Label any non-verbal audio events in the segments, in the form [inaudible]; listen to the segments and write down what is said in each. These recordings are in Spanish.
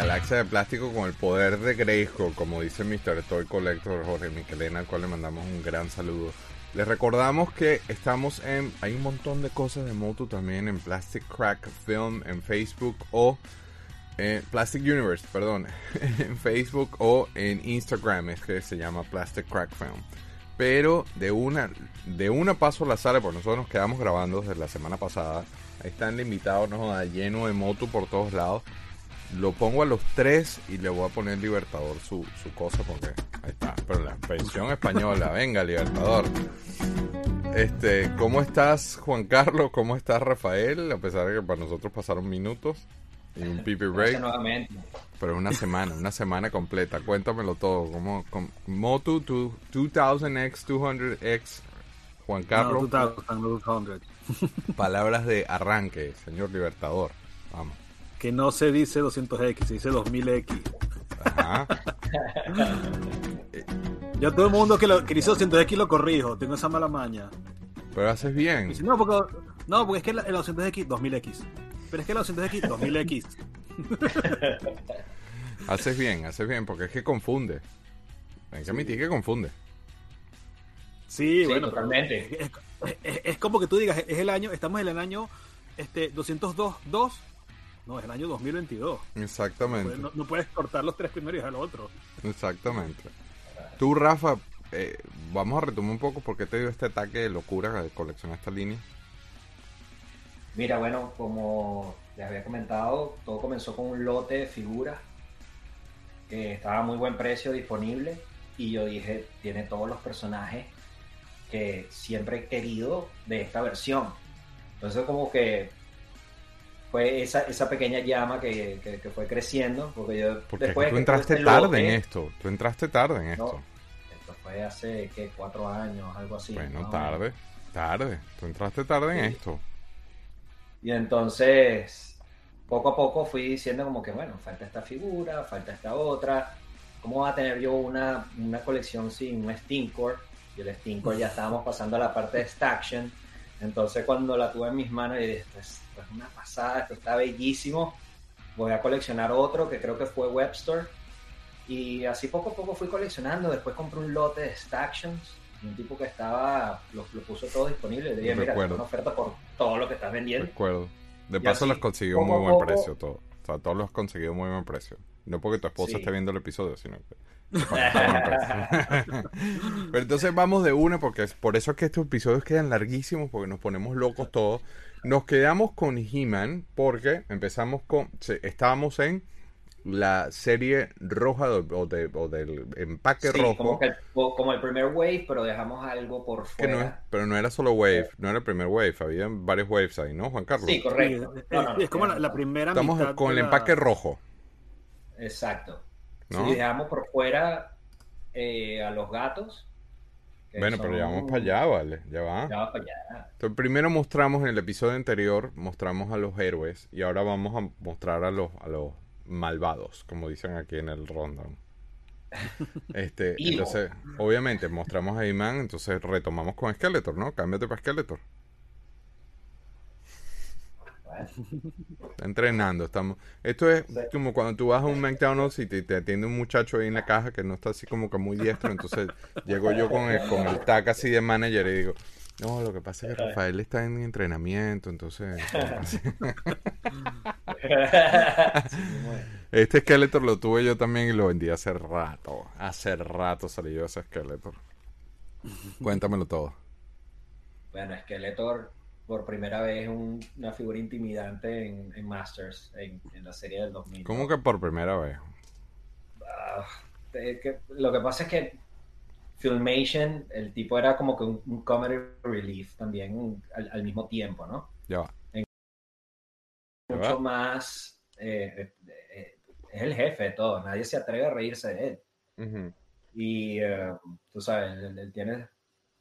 Galaxia de plástico con el poder de Grayskull, como dice Mr. Toy Collector Jorge Miquelena, al cual le mandamos un gran saludo. Les recordamos que estamos en. Hay un montón de cosas de Motu también en Plastic Crack Film en Facebook o. eh, Plastic Universe, perdón. [laughs] en Facebook o en Instagram, es que se llama Plastic Crack Film. Pero de una, de una paso la sala, porque nosotros nos quedamos grabando desde la semana pasada. Ahí está el invitado, no lleno de Motu por todos lados. Lo pongo a los tres y le voy a poner Libertador su, su cosa porque ahí está. Pero la versión española, [laughs] venga Libertador. Este, ¿cómo estás Juan Carlos? ¿Cómo estás Rafael? A pesar de que para nosotros pasaron minutos y un pipi break. Gracias nuevamente. Pero una semana, una semana completa. Cuéntamelo todo. ¿Cómo, cómo- Motu tu- 2000X, 200X, Juan Carlos. No, 2200. Palabras de arranque, señor Libertador. Vamos. Que no se dice 200X, se dice 2000X. Ajá. Yo todo el mundo que, lo, que dice 200X lo corrijo, tengo esa mala maña. Pero haces bien. Dice, no, porque, no, porque es que el 200X, 2000X. Pero es que el 200X, 2000X. [laughs] Haces bien, haces bien, porque es que confunde. Hay que admitir que confunde. Sí, Sí, bueno. totalmente. Es, es- es como que tú digas, es el año, estamos en el año este, 202, 2. No, es el año 2022. Exactamente. No, no puedes cortar los tres primeros y lo otro. Exactamente. Tú, Rafa, eh, vamos a retomar un poco por qué te dio este ataque de locura de coleccionar esta línea. Mira, bueno, como les había comentado, todo comenzó con un lote de figuras que estaba a muy buen precio disponible y yo dije, tiene todos los personajes que siempre he querido de esta versión. Entonces como que fue esa, esa pequeña llama que, que- que fue creciendo, porque yo Porque después tú entraste este tarde lote- en esto. Tú entraste tarde en esto. No, esto fue hace ¿qué? cuatro años, algo así. bueno, más o tarde. Tarde. Tú entraste tarde en esto. Y entonces, poco a poco fui diciendo como que, bueno, falta esta figura, falta esta otra. ¿Cómo va a tener yo una, una colección sin un Stinkor? Y el Stinkor ya estábamos pasando a la parte de Staction. Entonces cuando la tuve en mis manos, y dije, esto es, esto es una pasada, esto está bellísimo. Voy a coleccionar otro que creo que fue Webster. Y así poco a poco fui coleccionando. Después compré un lote de Stactions. Un tipo que estaba, lo, lo puso todo disponible. Le dije, mira, tengo una oferta por todo lo que estás vendiendo. Recuerdo. De Y paso así, los consiguió muy buen poco- precio todo. O sea, todos los conseguido muy buen precio. No porque tu esposa Sí. esté viendo el episodio, sino que... Pero entonces vamos de una porque es por eso es que estos episodios quedan larguísimos porque nos ponemos locos todos. Nos quedamos con He-Man porque empezamos con... estábamos en la serie roja de- o, de- o del empaque Sí, rojo. Como, que el, como el primer wave, pero dejamos algo por que no es- fuera. pero no era solo Wave, no era el primer Wave, había varios Waves ahí, ¿no, Juan Carlos? Sí, correcto. Sí, No, es, no, no, es como la, la primera Estamos mitad con el de la- empaque rojo, Exacto. ¿No? Sí, dejamos por fuera eh, a los gatos. Bueno, pero ya vamos para allá, vale, ya va. Ya va para allá. Entonces, primero mostramos en el episodio anterior, mostramos a los héroes y ahora vamos a mostrar a los, a los malvados, como dicen aquí en el rundown. [laughs] Este, entonces, obviamente mostramos a Iman, entonces retomamos con Skeletor, ¿no? Cámbiate para Skeletor. Bueno, Está entrenando, estamos. Esto es Sí. como cuando tú vas a un McDonald's y te, te atiende un muchacho ahí en la caja que no está así como que muy diestro, entonces [laughs] llego yo con el, con el tag así de manager y digo, no, lo que pasa es que Rafael está en entrenamiento, entonces... [laughs] [laughs] Este Skeletor lo tuve yo también y lo vendí hace rato. Hace rato salí yo ese Skeletor. Cuéntamelo todo. Bueno, Skeletor por primera vez un- una figura intimidante en, en Masters, en, en la serie del 2000. ¿Cómo que por primera vez? Ah, que- lo que pasa es que Filmation, el tipo era como que un, un comedy relief también un- al, al mismo tiempo, ¿no? Ya va. Mucho más... eh, eh, eh, es el jefe de todo, nadie se atreve a reírse de él. Y tú sabes, él, él tiene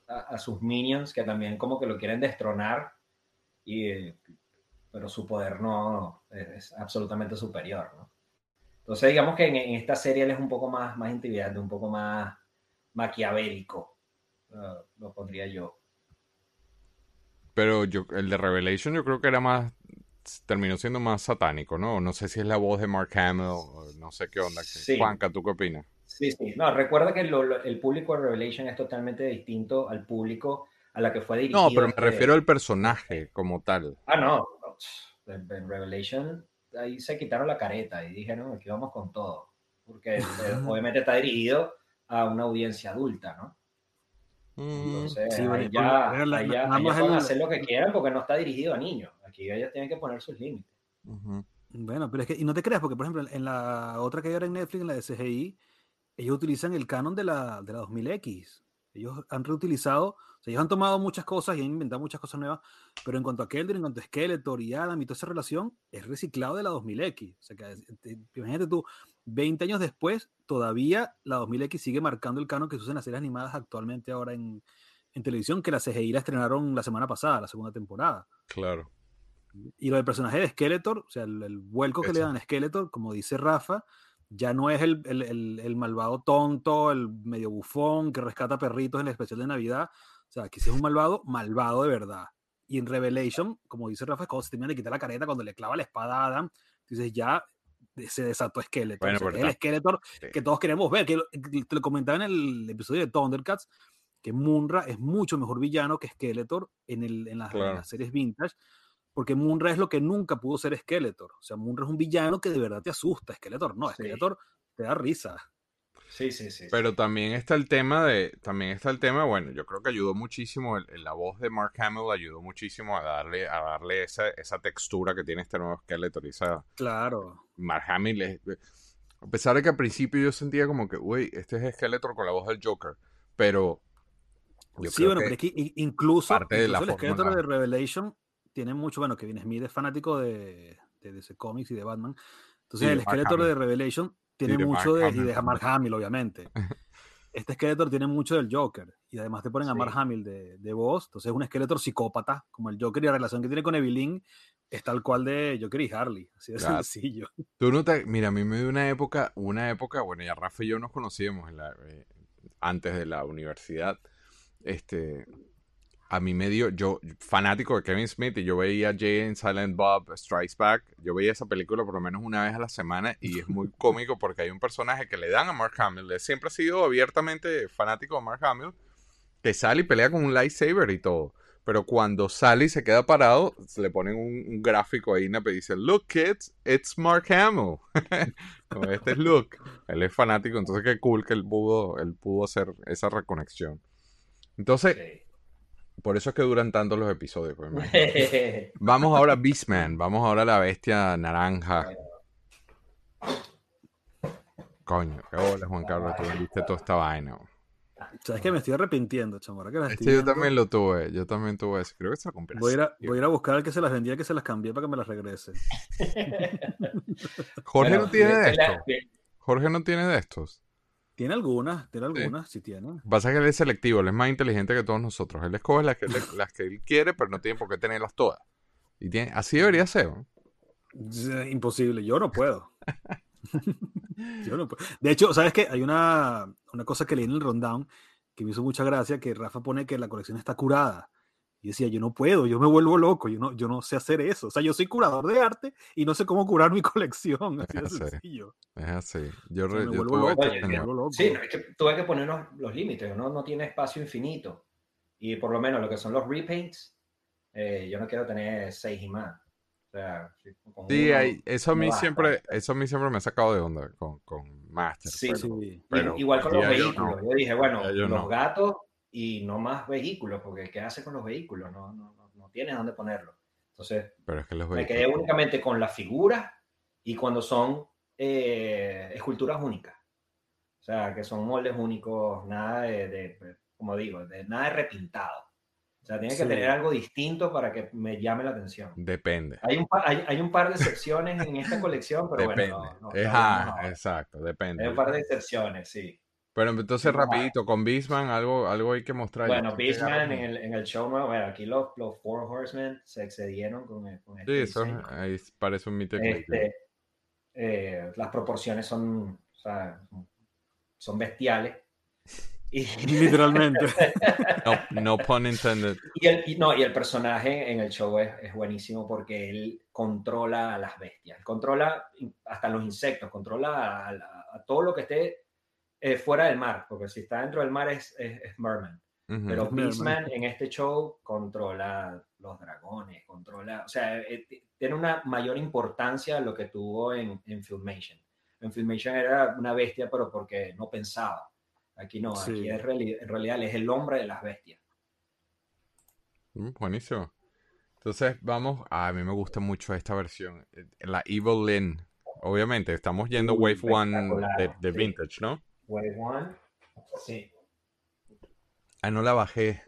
a, a sus minions que también como que lo quieren destronar, y, eh, pero su poder no es, es absolutamente superior, ¿no? Entonces digamos que en, en esta serie él es un poco más, más intimidante, un poco más maquiavélico, eh, lo pondría yo. Pero yo, el de Revelation yo creo que era más terminó siendo más satánico, ¿no? No sé si es la voz de Mark Hamill, no sé qué onda. Sí. Juanca, ¿tú qué opinas? Sí, sí. No, recuerda que lo- lo- el público de Revelation es totalmente distinto al público a la que fue dirigido. No, pero me este- refiero al personaje como tal. Ah, no. no, En, en Revelation ahí se quitaron la careta y dijeron, aquí vamos con todo. Porque obviamente está dirigido a una audiencia adulta, ¿no? Mm, Entonces, Sí, ahí bueno, ya, la- ahí ya- pueden el- hacer lo que quieran porque no está dirigido a niños. Aquí ellos tienen que poner sus límites. Bueno, pero es que, y no te creas, porque por ejemplo, en la otra que hay ahora en Netflix, en la de CGI, ellos utilizan el canon de la, de la 2000X. Ellos han reutilizado, o sea, ellos han tomado muchas cosas y han inventado muchas cosas nuevas, pero en cuanto a Kelder, en cuanto a Skeletor y Adam y toda esa relación, es reciclado de la 2000X. O sea, que te- imagínate tú, 20 años después, todavía la 2000X sigue marcando el canon que se usa en las series animadas actualmente ahora en, en televisión, que la CGI la estrenaron la semana pasada, la segunda temporada. Claro. Y lo del personaje de Skeletor, o sea, el, el vuelco que le dan a Skeletor, como dice Rafa, ya no es el, el- el- el malvado tonto, el medio bufón que rescata perritos en el especial de Navidad. O sea, que sí es un malvado, malvado de verdad. Y en Revelation, como dice Rafa, cuando se termina de quitar la careta, cuando le clava la espada a Adam, dices, ya se desató Skeletor. Bueno, O sea, el Skeletor sí. que todos queremos ver. Que lo- te lo comentaba en el episodio de Thundercats, que Munra es mucho mejor villano que Skeletor en, el, en, las, en Claro. las series vintage, porque Munra es lo que nunca pudo ser Skeletor. O sea, Munra es un villano que de verdad te asusta. Skeletor no, Sí. Skeletor te da risa. Sí, sí, sí. Pero también está el tema de, también está el tema, bueno, yo creo que ayudó muchísimo, el- el- la voz de Mark Hamill ayudó muchísimo a darle, a darle esa, esa textura que tiene este nuevo Skeletor esa, Claro. Mark Hamill es- a pesar de que al principio yo sentía como que, uy, este es Skeletor con la voz del Joker, pero yo sí, creo bueno, que- pero es que incluso, parte de la el Skeletor de Revelation tiene mucho, bueno, Kevin Smith es fanático de, de DC Comics y de Batman. Entonces, Sí, el de Skeletor de. Revelation tiene de mucho Mark de, y de Mark. Hamill, obviamente. [laughs] Este Skeletor tiene mucho del Joker. Y además te ponen a Sí. Mark Hamill de, de voz. Entonces es un Skeletor psicópata, como el Joker y la relación que tiene con Evelyn es tal cual de Joker y Harley. Así de Claro. sencillo. Tú no te, mira, a mí me dio una época, una época, bueno, ya Rafa y yo nos conocíamos en la, eh, antes de la universidad. Este, a mí me dio, yo, fanático de Kevin Smith, y yo veía Jay and Silent Bob Strikes Back. Yo veía esa película por lo menos una vez a la semana y es muy [laughs] cómico porque hay un personaje que le dan a Mark Hamill. Él siempre ha sido abiertamente fanático de Mark Hamill, que sale y pelea con un lightsaber y todo. Pero cuando sale y se queda parado, se le ponen un, un gráfico ahí que dice, Look kids, it's Mark Hamill. [laughs] Este es Luke. Él es fanático, entonces qué cool que él pudo, él pudo hacer esa reconexión. Entonces, por eso es que duran tanto los episodios. pues. [laughs] Vamos ahora a Beastman, vamos ahora a la bestia naranja. Coño, qué bola, Juan Carlos, tú viste toda esta vaina. ¿Sabes que Me estoy arrepintiendo, chamorra, que las Este yo también lo tuve, yo también tuve eso. Creo que se lo compré. Voy a, ir a, así, voy a ir a buscar al que se las vendía, que se las cambié para que me las regrese. [laughs] Jorge Bueno, no tiene de estos. Jorge no tiene de estos. Tiene algunas, tiene algunas, sí tiene. Pasa que él es selectivo, él es más inteligente que todos nosotros. Él escoge las que, [coughs] las que él quiere, pero no tiene por qué tenerlas todas. Y tiene, así debería ser. ¿no? Es Imposible, yo no puedo. [laughs] Yo no puedo. De hecho, ¿sabes qué? Hay una, una cosa que leí en el rundown que me hizo mucha gracia, que Rafa pone que la colección está curada. Y decía, yo no puedo, yo me vuelvo loco, yo no, yo no sé hacer eso. O sea, yo soy curador de arte y no sé cómo curar mi [laughs] colección. Así de sencillo. Es así. Yo, me yo vuelvo tuve loco, Oye, me tengo- vuelvo loco. Sí, no, es que tuve que poner los, los límites, uno no tiene espacio infinito. Y por lo menos lo que son los repaints, eh, yo no quiero tener seis y más. O sea, sí, uno hay- eso a mí siempre, eso a mí siempre me ha sacado de onda con, con Master. Sí, pero- Sí. pero Igual con los ya yo vehículos. no. Yo dije, bueno, yo los no. gatos y no más vehículos, porque ¿qué hace con los vehículos? No, no, no, no tienes dónde ponerlos. Entonces, Pero es que los me quedé únicamente con las figuras y cuando son eh, esculturas únicas. O sea, que son moldes únicos, nada de, de- como digo, de nada de repintado. O sea, tiene que Sí. tener algo distinto para que me llame la atención. Depende. Hay un, pa- hay, hay un par de excepciones en esta colección, pero Depende. bueno, no, no, no ah, ahora. exacto, depende. Hay un par de excepciones, sí. Pero entonces, rapidito, con Beastman algo, algo hay que mostrar. Bueno, agarro- en el, en el show nuevo, bueno, aquí los, los Four Horsemen se excedieron con, el- con este Sí, eso diseño. ahí parece un greet. Este, eh, las proporciones son, o sea, son bestiales. [laughs] Y, Literalmente. [laughs] No, no pun intended. y el, y no, y el personaje en el show es, es buenísimo porque él controla a las bestias, controla hasta los insectos, controla a, a- a todo lo que esté eh, fuera del mar, porque si está dentro del mar es, es, es Merman. Ujú. Pero Merman. Beastman en este show controla los dragones, controla, o sea, eh, t- tiene una mayor importancia de lo que tuvo en, en Filmation. En Filmation era una bestia, pero porque no pensaba. Aquí no, Sí. aquí es reali- en realidad es el hombre de las bestias. Mm, Buenísimo. Entonces, vamos. A mí me gusta mucho esta versión. eh, La Evil Lynn. Obviamente, estamos yendo Wave One de, de sí. Vintage, ¿no? Wave One, sí. Ah, no la bajé.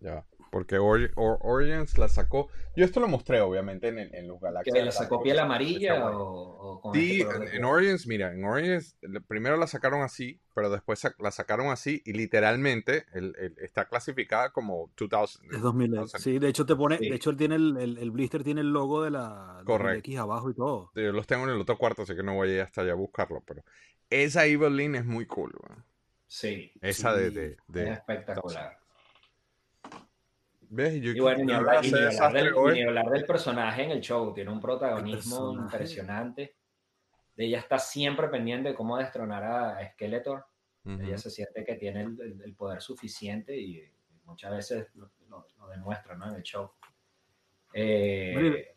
Ya. Porque Ori- Or- Origins la sacó. Yo esto lo mostré, obviamente, en, en los ¿Que Galaxias. le sacó piel amarilla o, o con Sí, este en, en Origins, mira, en Origins primero la sacaron así, pero después sa- la sacaron así y literalmente el- el- está clasificada como 2000. Es 2000. 2000. Sí, de hecho te pone, Sí. de hecho él tiene el, el, el blister tiene el logo de la Correcto. X abajo y todo. Yo los tengo en el otro cuarto, así que no voy a ir hasta allá a buscarlo, pero esa Evil Lynn es muy cool, weón. Sí, Esa de, de, es de- espectacular. ¿Ves? Yo Y bueno, ni hablar, ni del, ni hablar personaje en el show, tiene un protagonismo impresionante. Ella está siempre pendiente de cómo destronar a Skeletor. Ella se siente que tiene el, poder suficiente y muchas veces lo, lo- lo demuestra ¿no? en el show. Eh,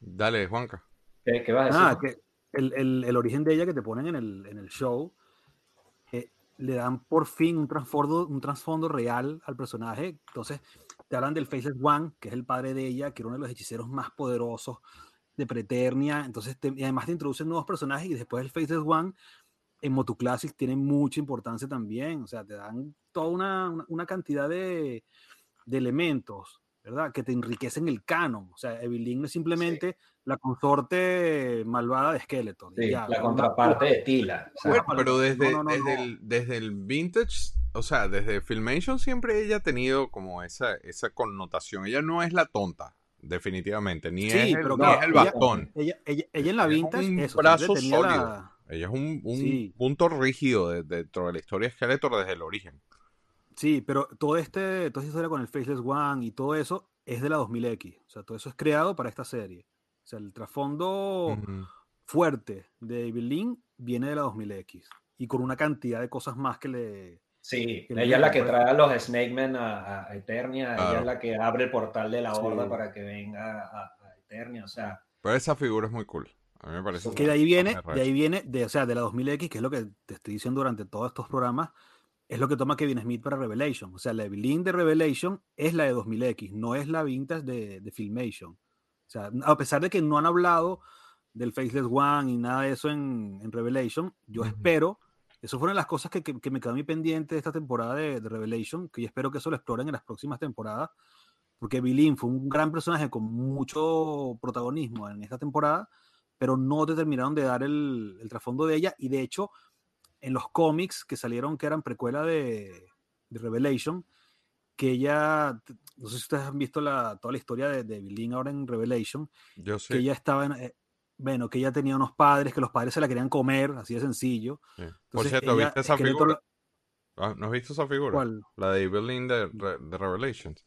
Dale, Juanca. ¿qué, qué vas a decir? Ah, que el, el, el origen de ella que te ponen en el, en el show, eh, le dan por fin un trasfondo, un trasfondo real al personaje. Entonces, te hablan del Faceless One, que es el padre de ella, que era uno de los hechiceros más poderosos de Preternia. Entonces, te- y además te introducen nuevos personajes y después el Faceless One en Motu Classics tiene mucha importancia también. O sea, te dan toda una, una, una cantidad de, de elementos, ¿verdad? Que te enriquecen el canon. O sea, Evelyn no es simplemente la consorte malvada de Skeletor. Sí, ya, la contraparte de Tila. o sea, Bueno, no, pero desde, no, no, desde, no. El, desde el vintage, o sea, desde Filmation siempre ella ha tenido como esa, esa connotación. Ella no es la tonta, definitivamente, ni, Sí, es, el, pero ni es el bastón. Ella, ella, ella en la Ella es Vintage, un brazo sólido. la- Ella es un, un Sí. punto rígido de- dentro de la historia de Skeletor desde el origen. Sí, pero todo este, toda esta historia con el Faceless One y todo eso es de la 2000X. O sea, todo eso es creado para esta serie. O sea, el trasfondo fuerte de Evelyn viene de la 2000X. Y con una cantidad de cosas más que le... Sí, que ella le- es la que trae a los Snake Men a, Eternia, ella es la que abre el portal de la Sí. horda para que venga a, a Eternia, o sea, Pero esa figura es muy cool. A mí me parece. Que de ahí viene, de ahí viene, de, o sea, de la 2000X, que es lo que te estoy diciendo durante todos estos programas, es lo que toma Kevin Smith para Revelation. O sea, la Evelyn de Revelation es la de 2000X, no es la vintage de, de Filmation. O sea, a pesar de que no han hablado del Faceless One y nada de eso en, en Revelation, yo Ujú. espero, eso fueron las cosas que, que, que me quedó a mí pendiente de esta temporada de, de Revelation, que yo espero que eso lo exploren en las próximas temporadas, porque Evelyn fue un gran personaje con mucho protagonismo en esta temporada, pero no te terminaron de dar el, el trasfondo de ella. Y de hecho, en los cómics que salieron, que eran precuela de, de Revelation, que ella, no sé si ustedes han visto la, toda la historia de, de Evelyn ahora en Revelation, Yo que sí. ella estaba en, eh, bueno, que ella tenía unos padres, que los padres se la querían comer, así de sencillo. sí. Por cierto, ella- ¿viste esa figura? la- Ah, ¿No has visto esa figura? ¿Cuál? La de Evelyn de, de Revelations.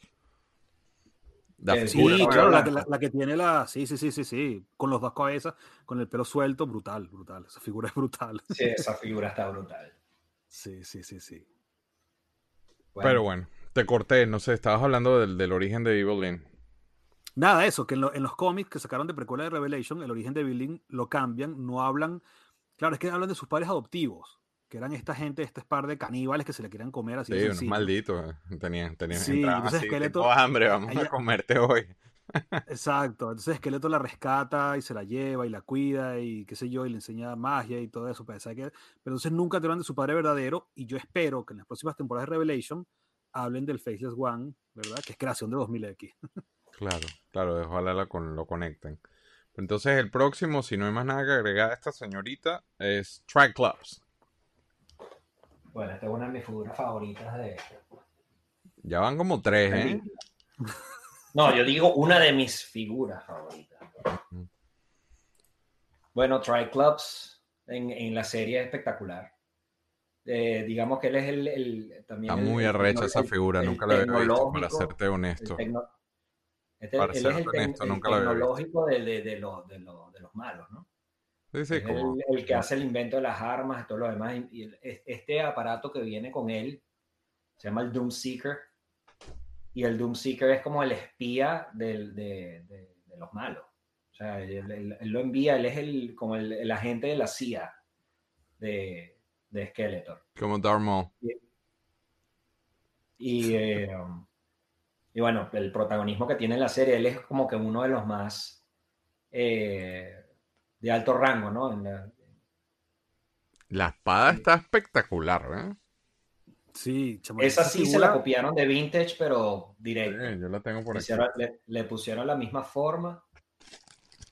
La Eh, Sí, claro, la que, la, la que tiene la. Sí, sí, sí, sí, sí. Con los dos cabezas, con el pelo suelto, brutal, brutal. Esa figura es brutal. sí, esa figura está brutal. Sí, sí, sí, sí. Bueno, Pero bueno, te corté, no sé, estabas hablando del, del origen de Evelyn. Nada, eso, que en, lo- en los cómics que sacaron de precuela de Revelation, el origen de Evelyn lo cambian, no hablan. Claro, es que hablan de sus padres adoptivos, que eran esta gente, este par de caníbales que se le querían comer así. Sí, de unos malditos. eh, Tenían, tenían, Sí, entonces así, Skeletor- tipo, hambre, vamos a comerte hoy. [laughs] Exacto, entonces Esqueleto la rescata y se la lleva y la cuida y qué sé yo, y le enseña magia y todo eso. Que... Pero entonces nunca te hablan de su padre verdadero y yo espero que en las próximas temporadas de Revelation hablen del Faceless One, ¿verdad? Que es creación de 2000X. [laughs] Claro, claro, ojalá la con- lo conecten. Entonces el próximo, si no hay más nada que agregar a esta señorita, es Triclops. bueno, esta es una de mis figuras favoritas de. Ya van como tres, ¿eh? No, yo digo una de mis figuras favoritas. Bueno, Triclops en, en la serie es espectacular. Eh, digamos que él es el, el- también Está el- muy arrecha esa figura, nunca la había visto, para serte honesto. este- Para él es serte el, honesto, el nunca tecnológico de, de- de los, de, los, de los malos, ¿no? Sí, sí, es como... el, el que hace el invento de las armas y todo lo demás. Y es- este aparato que viene con él se llama el Doom Seeker. Y el Doom Seeker es como el espía del- de, de- de los malos. O sea, él, él- él lo envía, él es el, como el, el agente de la CIA de, de Skeletor. Como Darth Maul. Y, eh, y bueno, el protagonismo que tiene en la serie, él es como que uno de los más eh, de alto rango, ¿no? En la- La espada está espectacular, ¿eh? Sí, chamo, esa sí se la copiaron de Vintage, pero Sí, directo. yo la tengo por aquí. hicieron- le, le pusieron la misma forma.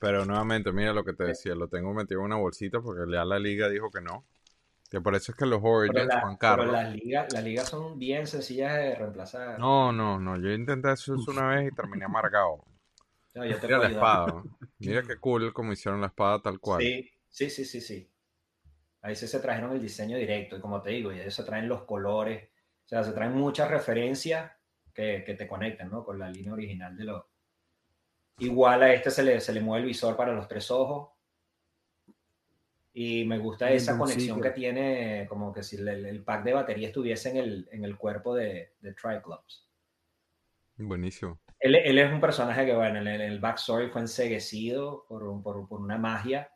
Pero nuevamente, mira lo que te decía, lo tengo metido en una bolsita porque ya la liga dijo que no. Que por eso es que los Origins, Juan pero Carlos. las ligas las ligas son bien sencillas de reemplazar. No, no, no, yo intenté eso una vez y terminé amargado. [laughs] No, yo te Mira la ayudar. espada. [laughs] Mira qué cool como hicieron la espada tal cual. Sí, sí, sí, sí, sí. Ahí sí se trajeron el diseño directo y como te digo, y ellos se traen los colores, o sea, se traen muchas referencias que, que te conectan, ¿no? Con la línea original de los... Igual a este se le, se le mueve el visor para los tres ojos. Y me gusta esa conexión que tiene, como que si el, el pack de batería estuviese en el, en el cuerpo de, de Triclops. Buenísimo. Él, él es un personaje que, bueno, en el, el backstory fue enseguecido por, un- por, por una magia.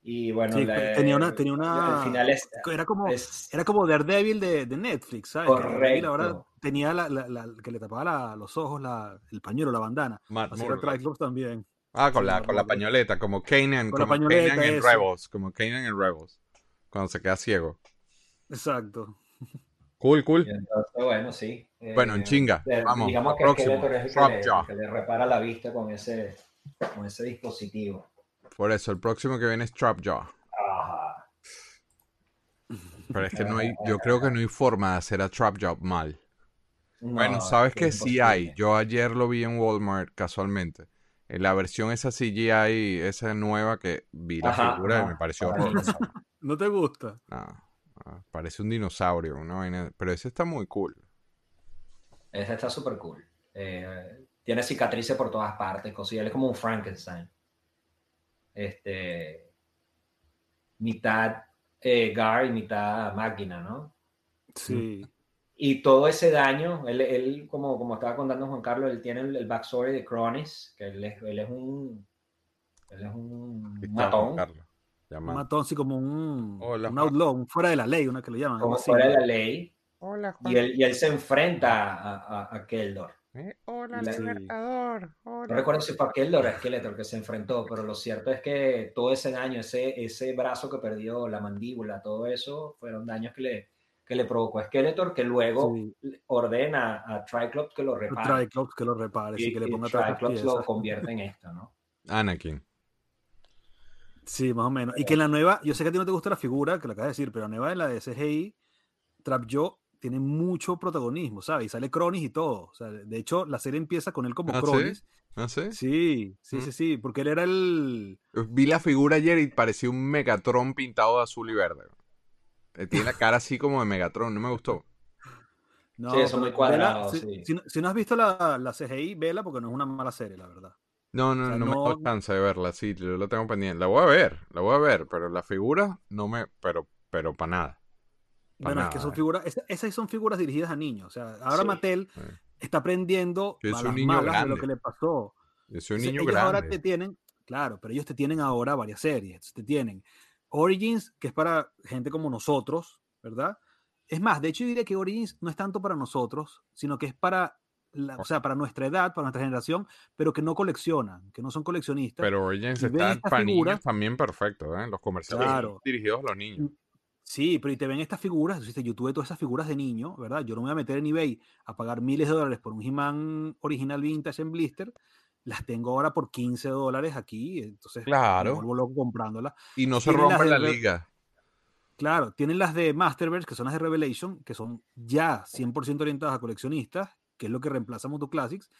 Y bueno, Sí, le- tenía una, tenía una, al final es, era como, es- era como Daredevil de, de Netflix, ¿sabes? Daredevil ahora Correcto. tenía la, la- la- que le tapaba la- los ojos, la, el pañuelo, la bandana. Matt Así era Murdock. Triclops también. Ah, con la, con la pañoleta, como Kanan, Con como Kanan en. Rebels, como Kanan en Rebels, cuando se queda ciego. Exacto. Cool, cool. entonces, bueno, sí. Eh, Bueno, en chinga, eh, vamos, Digamos que próximo, Skeletor es el que Trap le, el que le repara la vista con ese, con ese dispositivo. Por eso, el próximo que viene es Trapjaw. Ajá. Pero es que no hay, yo creo que no hay forma de hacer a Trapjaw mal. Bueno, No, sabes es que sí hay. Yo ayer lo vi en Walmart casualmente. En la versión esa CGI, esa nueva que vi la Ajá, figura y me pareció horrorosa. [laughs] ¿No te gusta? No, no, parece un dinosaurio, una vaina- Pero ese está muy cool. Ese está súper cool. Eh, tiene cicatrices por todas partes, cosillas. Él es como un Frankenstein. Este. Mitad eh, Gar y mitad máquina, ¿no? Sí. Y todo ese daño, él, él, como, como estaba contando Juan Carlos, él tiene el, el backstory de Cronis, que él es, él es un. Él es un Juan matón, Un matón, sí, como un, Hola, un Juan. outlaw, un fuera de la ley, una que lo llaman. como así, fuera ¿no? de la ley, Hola, y él, y él se enfrenta a, a, a Keldor. Eh, hola, La- Libertador. No recuerdo si fue a Keldor o a Skeletor que se enfrentó, pero lo cierto es que todo ese daño, ese, ese brazo que perdió, la mandíbula, todo eso, fueron daños que le, que le provocó a Skeletor, que luego Sí. ordena a Triclops que lo repare. Triclops que lo repare, sí, y, que le y ponga las Triclops lo convierte en [laughs] esto, ¿no? Anakin. Sí, más o menos. Y que en la nueva, yo sé que a ti no te gusta la figura, que lo acabas de decir, pero la nueva de la de CGI, Trap Joe tiene mucho protagonismo, ¿sabes? Y sale Cronis y todo. O sea, de hecho, la serie empieza con él como ¿Ah, sí? Cronis. ¿No sé? Sí, sí, Mm. sí, sí, porque él era el... Vi la figura ayer y parecía un Megatron pintado de azul y verde. Eh, Tiene la cara así como de Megatron, no me gustó. No, Sí, eso muy cuadrado, vela, sí. si no- si no has visto la, la CGI, vela porque no es una mala serie, la verdad. No, no, O sea, no me no- dio chance de verla, sí, yo la tengo pendiente. La voy a ver, la voy a ver, pero la figura no me, pero, pero para nada. Pa' Bueno, es que nada, son eh. figuras, esa- esas son figuras dirigidas a niños. O sea, ahora Sí. Mattel está aprendiendo Yo a soy un las niño malas de lo que le pasó. Yo soy un Entonces, niño ellos ahora grande. te tienen, claro, pero ellos te tienen ahora varias series. Te tienen Origins, que es para gente como nosotros, ¿verdad? Es más, de hecho, yo diría que Origins no es tanto para nosotros, sino que es para, la- o sea, para nuestra edad, para nuestra generación, pero que no coleccionan, que no son coleccionistas. Pero Origins está para niños también perfecto, ¿eh? Los comerciales Claro. dirigidos a los niños. Sí, pero y te ven estas figuras, yo tuve todas esas figuras de niño, ¿verdad? Yo no me voy a meter en eBay a pagar miles de dólares por un He-Man original vintage en blister, las tengo ahora por 15 dólares aquí, entonces Claro. me vuelvo loco comprándolas. Y no se rompe la Re- liga. Claro, tienen las de Masterverse, que son las de Revelation, que son ya 100% orientadas a coleccionistas, que es lo que reemplaza a Moto Classics,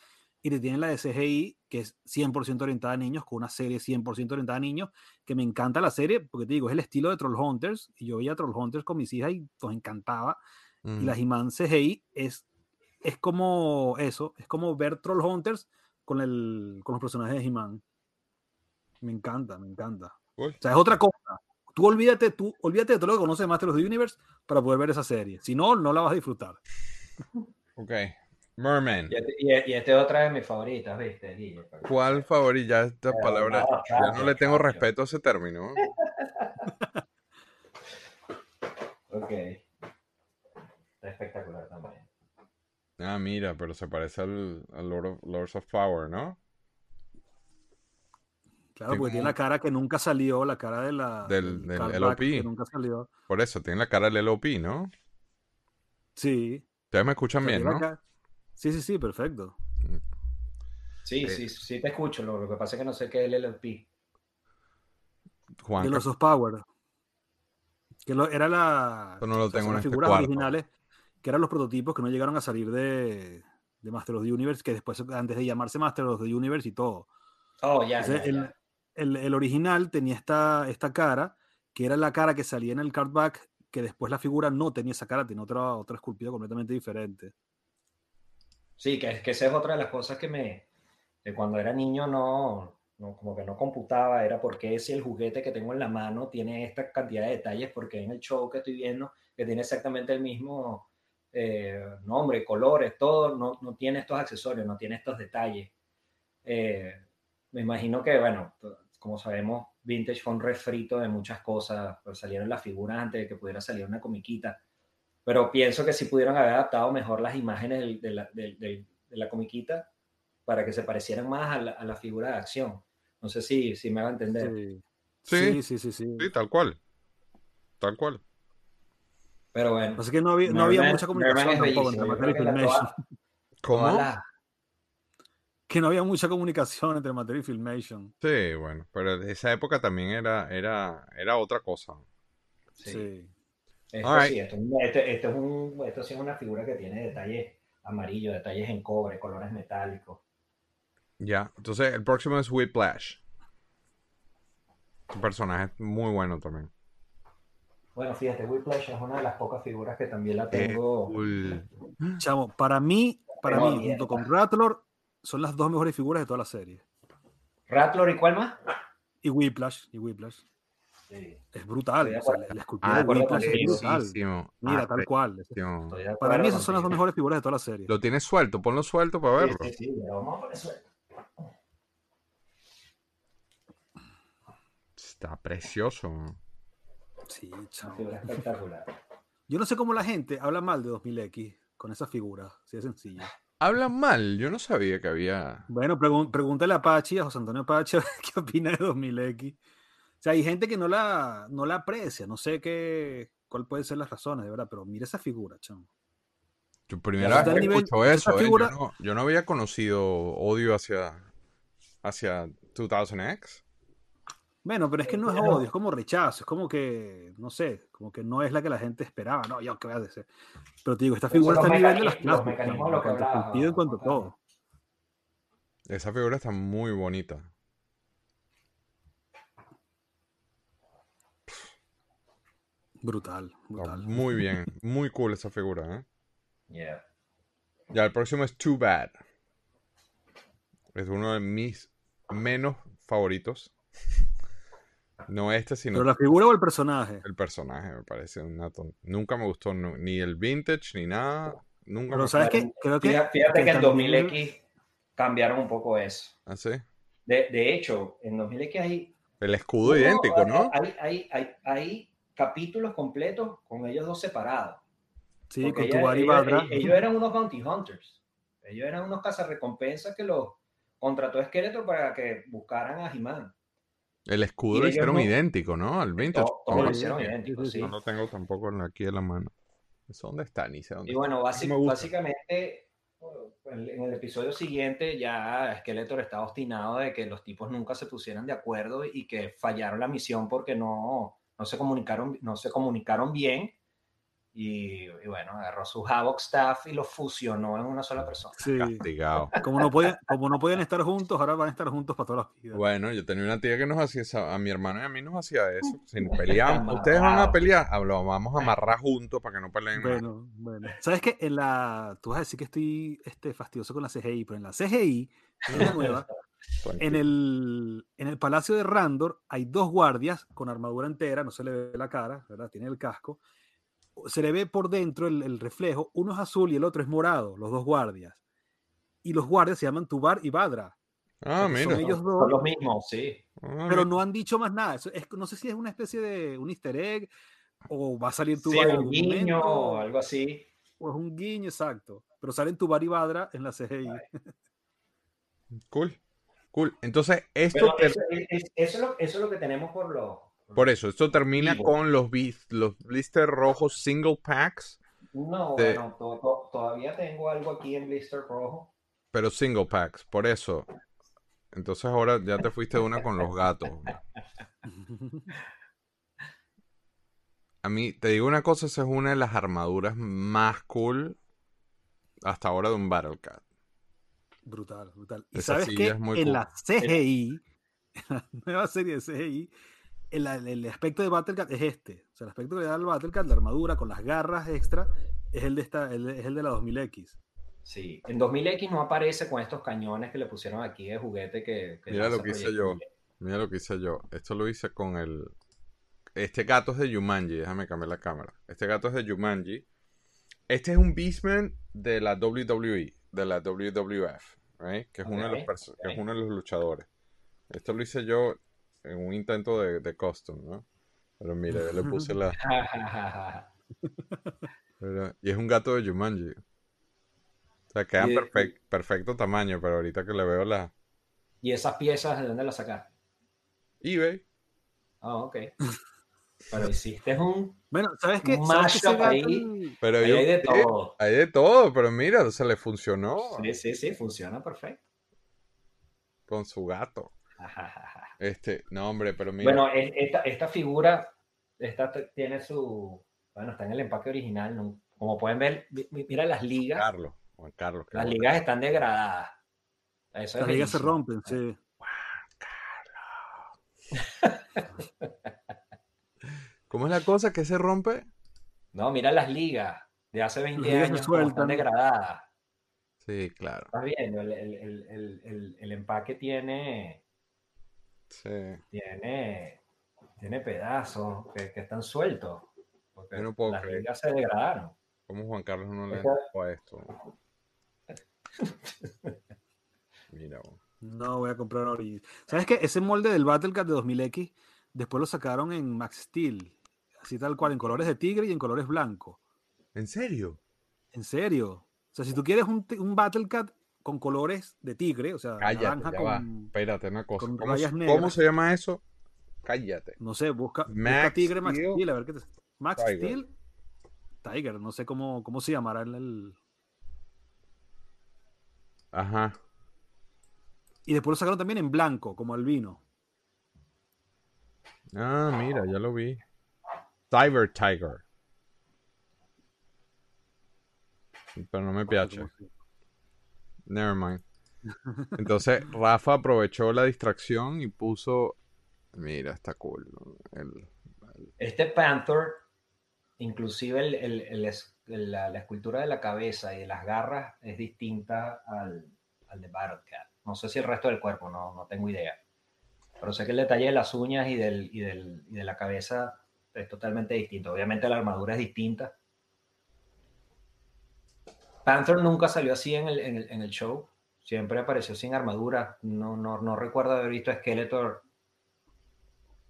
y te tienen la de CGI, que es 100% orientada a niños, con una serie 100% orientada a niños, que me encanta la serie, porque te digo, es el estilo de Troll Hunters, y yo veía Troll Hunters con mis hijas y nos encantaba, y Mm. la He-Man CGI es, es como eso, es como ver Troll Hunters con, el, con los personajes de He-Man. Me encanta, me encanta. Uy, O sea, es otra cosa. Tú olvídate, tú olvídate de todo lo que conoces de Master of the Universe para poder ver esa serie. Si no, no la vas a disfrutar. ok. Merman. Y, este, y- y este es otra de mis favoritas, ¿viste? Guille? ¿Cuál favorito? Ya esta Pero palabra. no, Ya no le tengo respeto a ese término. [laughs] Ok. Está espectacular también. Ah, mira, pero se parece al, al Lord of, Lords of Power, ¿no? Claro, porque tiene la cara que nunca salió, la cara de la, Del- del LOP. que nunca salió. Por eso, tiene la cara del LOP, ¿no? Sí. Ustedes me escuchan bien, ¿no? Sí, sí, sí, perfecto. Sí, Eh. sí, sí te escucho. Lo, lo que pasa es que no sé qué es el LLP. Juan, de los of Power. Que lo- era la. Eso no lo o sea, tengo son en las este figuras cuarto. originales, que eran los prototipos que no llegaron a salir de, de Master of the Universe, que después, antes de llamarse Master of the Universe y todo. Oh, ya, Entonces, ya, el, ya. el- el original tenía esta, esta cara, que era la cara que salía en el cardback, que después la figura no tenía esa cara, tenía otra, otra esculpida completamente diferente. Sí, que, que esa es otra de las cosas que me. que cuando era niño no, no. como que no computaba. Era porque si el juguete que tengo en la mano tiene esta cantidad de detalles, porque en el show que estoy viendo, que tiene exactamente el mismo eh, nombre, colores, todo, no, no tiene estos accesorios, no tiene estos detalles. Eh, me imagino que, bueno, como sabemos, Vintage fue un refrito de muchas cosas, pues salieron las figuras antes de que pudiera salir una comiquita, pero pienso que sí pudieron haber adaptado mejor las imágenes del- de, la, del- del- de la comiquita para que se parecieran más a la, a la figura de acción. No sé si, si me va a entender. Sí. Sí. Sí, sí, sí, sí. Sí, tal cual. Tal cual. Pero bueno, Así que no había, no había mucha comunicación es tampoco entre la Filmation. toda- ¿Cómo? Que no había mucha comunicación entre y Filmation. Sí, bueno, pero de esa época también era, era, era otra cosa. sí. Sí. Esto sí, esto, es este- esto es un, esto sí es una figura que tiene detalles amarillos, detalles en cobre, colores metálicos. Ya, entonces el próximo es Whiplash. Un personaje muy bueno también. Bueno, fíjate, Whiplash es una de las pocas figuras que también la Eh, tengo. cool. Chamo, para mí, para Pero mí, junto con Rattler, son las dos mejores figuras de toda la serie. Rattler y cuál más? Y Whiplash, y Whiplash. Sí, Es brutal. O sea, la escultura Ah, de Whiplash es brutal. Mira, tal cual. estoy de Para mí esas son las dos mejores figuras de toda la serie. Lo tienes suelto, ponlo suelto para Sí, verlo. sí, sí, ya vamos a poner suelto. Está precioso. Sí, Una figura espectacular. Yo no sé cómo la gente habla mal de 2000X con esa figura, si es sencillo. Hablan mal, yo no sabía que había. Bueno, pregun- pregúntale a Pachi, a José Antonio Pachi, a ver [laughs] qué opina de 2000X. O sea, hay gente que no la, no la aprecia, no sé qué, cuál pueden ser las razones, de verdad, pero mira esa figura, chamo. Yo primera vez que el nivel- escucho esa eso, ¿eh? figura- yo, no, yo no había conocido odio hacia, hacia 2000X. Bueno, pero es que no es odio, es como rechazo, es como que, no sé, como que no es la que la gente esperaba, no, yo qué voy a decir. Pero te digo, esta figura está a nivel de las de lo en que cuanto a en cuanto a todo. Esa figura está muy bonita. Brutal, brutal. muy bien, muy cool esa figura, ¿eh? Yeah. Ya, el próximo es Too Bad. Es uno de mis menos favoritos. No este, sino Pero la figura o el personaje. el personaje, me parece una ton- Nunca me gustó nu- ni el vintage ni nada. Nunca Pero me sabes que creo que, Fíjate, fíjate que en también- 2000X cambiaron un poco eso. ¿Así? De, de hecho, en 2000X hay, El escudo No, idéntico, ¿no? Hay, hay, hay, hay capítulos completos con ellos dos separados. Sí, Porque con ella- tu ellos, ellos- ellos eran unos bounty hunters. Ellos eran unos cazarrecompensas que los contrató Skeletor para que buscaran a He-Man. El escudo lo hicieron no- idéntico, ¿no? Al vintage. Todo, todo No, lo Sí, hicieron idéntico, sí, no lo tengo tampoco aquí en la mano. ¿Eso dónde está? Ni sé dónde Y está. bueno, básicamente en el episodio siguiente ya Skeletor estaba obstinado de que los tipos nunca se pusieran de acuerdo y que fallaron la misión porque no, no se comunicaron no se comunicaron bien Y, y bueno, agarró su Havoc Staff y lo fusionó en una sola persona. Sí. Castigado. Como no, podían, como no podían estar juntos, ahora van a estar juntos para toda la vida. Bueno, yo tenía una tía que nos hacía esa- a mi hermano y a mí nos hacía eso. [laughs] Si peleamos, ustedes van a pelear, ah, lo vamos a amarrar juntos para que no peleen. Bueno, bueno. ¿Sabes qué? En la. Tú vas a decir que estoy este, fastidioso con la CGI, pero en la CGI, en la nueva, en el, en el Palacio de Randor hay dos guardias con armadura entera, no se le ve la cara, ¿verdad? Tiene el casco. Se le ve por dentro el, el reflejo, uno es azul y el otro es morado, los dos guardias. Y los guardias se llaman Tubar y Badra. Ah, mira. son ellos Son dos, los mismos, sí. Ah, pero no han dicho más nada. Eso es- no sé si es una especie de un easter egg o va a salir Sí, Tubar en un guiño momento. o algo así. O es un guiño, exacto. Pero salen Tubar y Badra en la CGI. Cool. Cool. Entonces, esto Pero eso, es- eso es lo, eso es lo que tenemos por los... por eso, esto termina Vivo. con los, blister rojos single packs, No, de- bueno, to- to- todavía tengo algo aquí en blister rojo. pero single packs, por eso. Entonces ahora ya te fuiste de una con los gatos. [laughs] A mí, te digo una cosa, esa es una de las armaduras más cool hasta ahora de un Battle Cat. Brutal, brutal. Y Esa sabes que es muy en cool. la CGI, [laughs] en la nueva serie de CGI, el, el aspecto de Battlecat es este. O sea, el aspecto que le da al Battlecat, la armadura con las garras extra, es el de esta, el- es el de la 2000X. Sí, en 2000X no aparece con estos cañones que le pusieron aquí de juguete que... que Mira lo que hice yo. Mira lo que hice yo. Esto lo hice con el. Este gato es de Jumanji. Déjame cambiar la cámara. Este gato es de Jumanji. Este es un Beastman de la WWE, de la WWF, right? que, es uno de los que es uno de los luchadores. Esto lo hice yo en un intento de, de custom, ¿no? Pero mira, yo le puse la. [laughs] pero- y es un gato de Jumanji. O sea, quedan Y- perfec- perfecto tamaño, pero ahorita que le veo la ¿Y esas piezas de dónde las sacaste? eBay. Ah, ok. Pero hiciste un... Bueno, ¿sabes qué? ¿Sabes mashup ahí. Pero Ahí yo, hay de todo. hay de todo, pero mira, se le funcionó Sí, sí, sí, funciona perfecto. con su gato. [laughs] Este, no, hombre, pero mira. Bueno, es- esta, esta figura, esta tiene su... Bueno, está en el empaque original. ¿no? Como pueden ver, mi- mi- mira las ligas. Carlos, Juan Carlos. Las bueno. ligas están degradadas. Eso es Las ligas se rompen, sí. ¿Cómo es la cosa que se rompe? No, mira las ligas de hace 20 ligas se años están degradadas. Sí, claro. Estás viendo, el- el- el- el empaque tiene, Sí. tiene, tiene pedazos que, que están sueltos. Porque Yo no puedo las creer. se degradaron. ¿Cómo Juan Carlos no le entregó a esto? [laughs] Mira. No voy a comprar ahorita. ¿Sabes qué? Ese molde del Battlecat de 2000X, después lo sacaron en Max Steel. Así tal cual, en colores de tigre y en colores blanco. ¿en serio? En serio. O sea, si tú quieres un, un Battlecat con colores de tigre, o sea, Cállate, naranja ya va. con, Espérate una cosa. ¿Cómo, rayas ¿Cómo negras. se llama eso? Cállate. no sé, busca, busca Max tigre Max Steel. Steel, a ver qué te... Max Tiger. Steel Tiger, no sé cómo, cómo se llamará el, el- Ajá. Y después lo sacaron también en blanco, como albino. Ah, mira, ya lo vi. Cyber Tiger. Pero no me piache. Never mind. [laughs] Entonces, Rafa aprovechó la distracción y puso. Mira, está cool. Este Panther, inclusive el- el- el es- la, la escultura de la cabeza y de las garras es distinta al, al de Battlecat. No sé si el resto del cuerpo, no, no tengo idea. Pero sé que el detalle de las uñas y, del, y, del- y de la cabeza es totalmente distinto. Obviamente la armadura es distinta. Panther nunca salió así en el, en el- en el show. Siempre apareció sin armadura. No, no, no recuerdo haber visto a Skeletor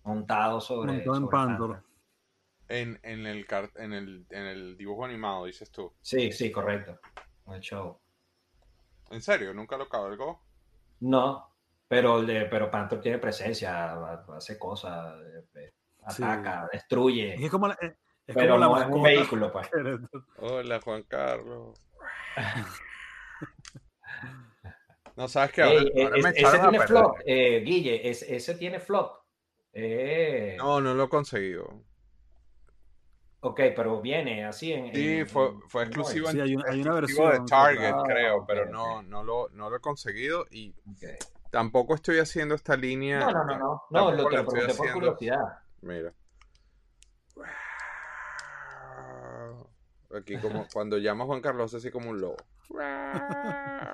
montado sobre, Montado en Panther. en, en, el, en, el, en el dibujo animado, dices tú. Sí, sí, correcto. En el show. ¿En serio? ¿Nunca lo cabalgó? No, pero, le- pero Panther tiene presencia, hace cosas, eh, Sí. ataca, destruye. Es como la, es pero como la no es un vehículo, pues. [laughs] Hola, Juan Carlos. No, ¿sabes qué? Ey, Ahora, eh, ahora es- me ese tiene flop, eh, Guille, es- ese tiene flop. Eh, No, no lo he conseguido. Ok, pero viene así en. Sí, en- fue, fue en exclusivo. Sí, hay, un- hay una versión. de Target, Ah, creo, ok, pero no, no, lo, no lo he conseguido y tampoco estoy haciendo esta línea. No, no, no, no. No, lo, te lo estoy pregunté por curiosidad. Mira. Aquí como cuando llama Juan Carlos así como un lobo.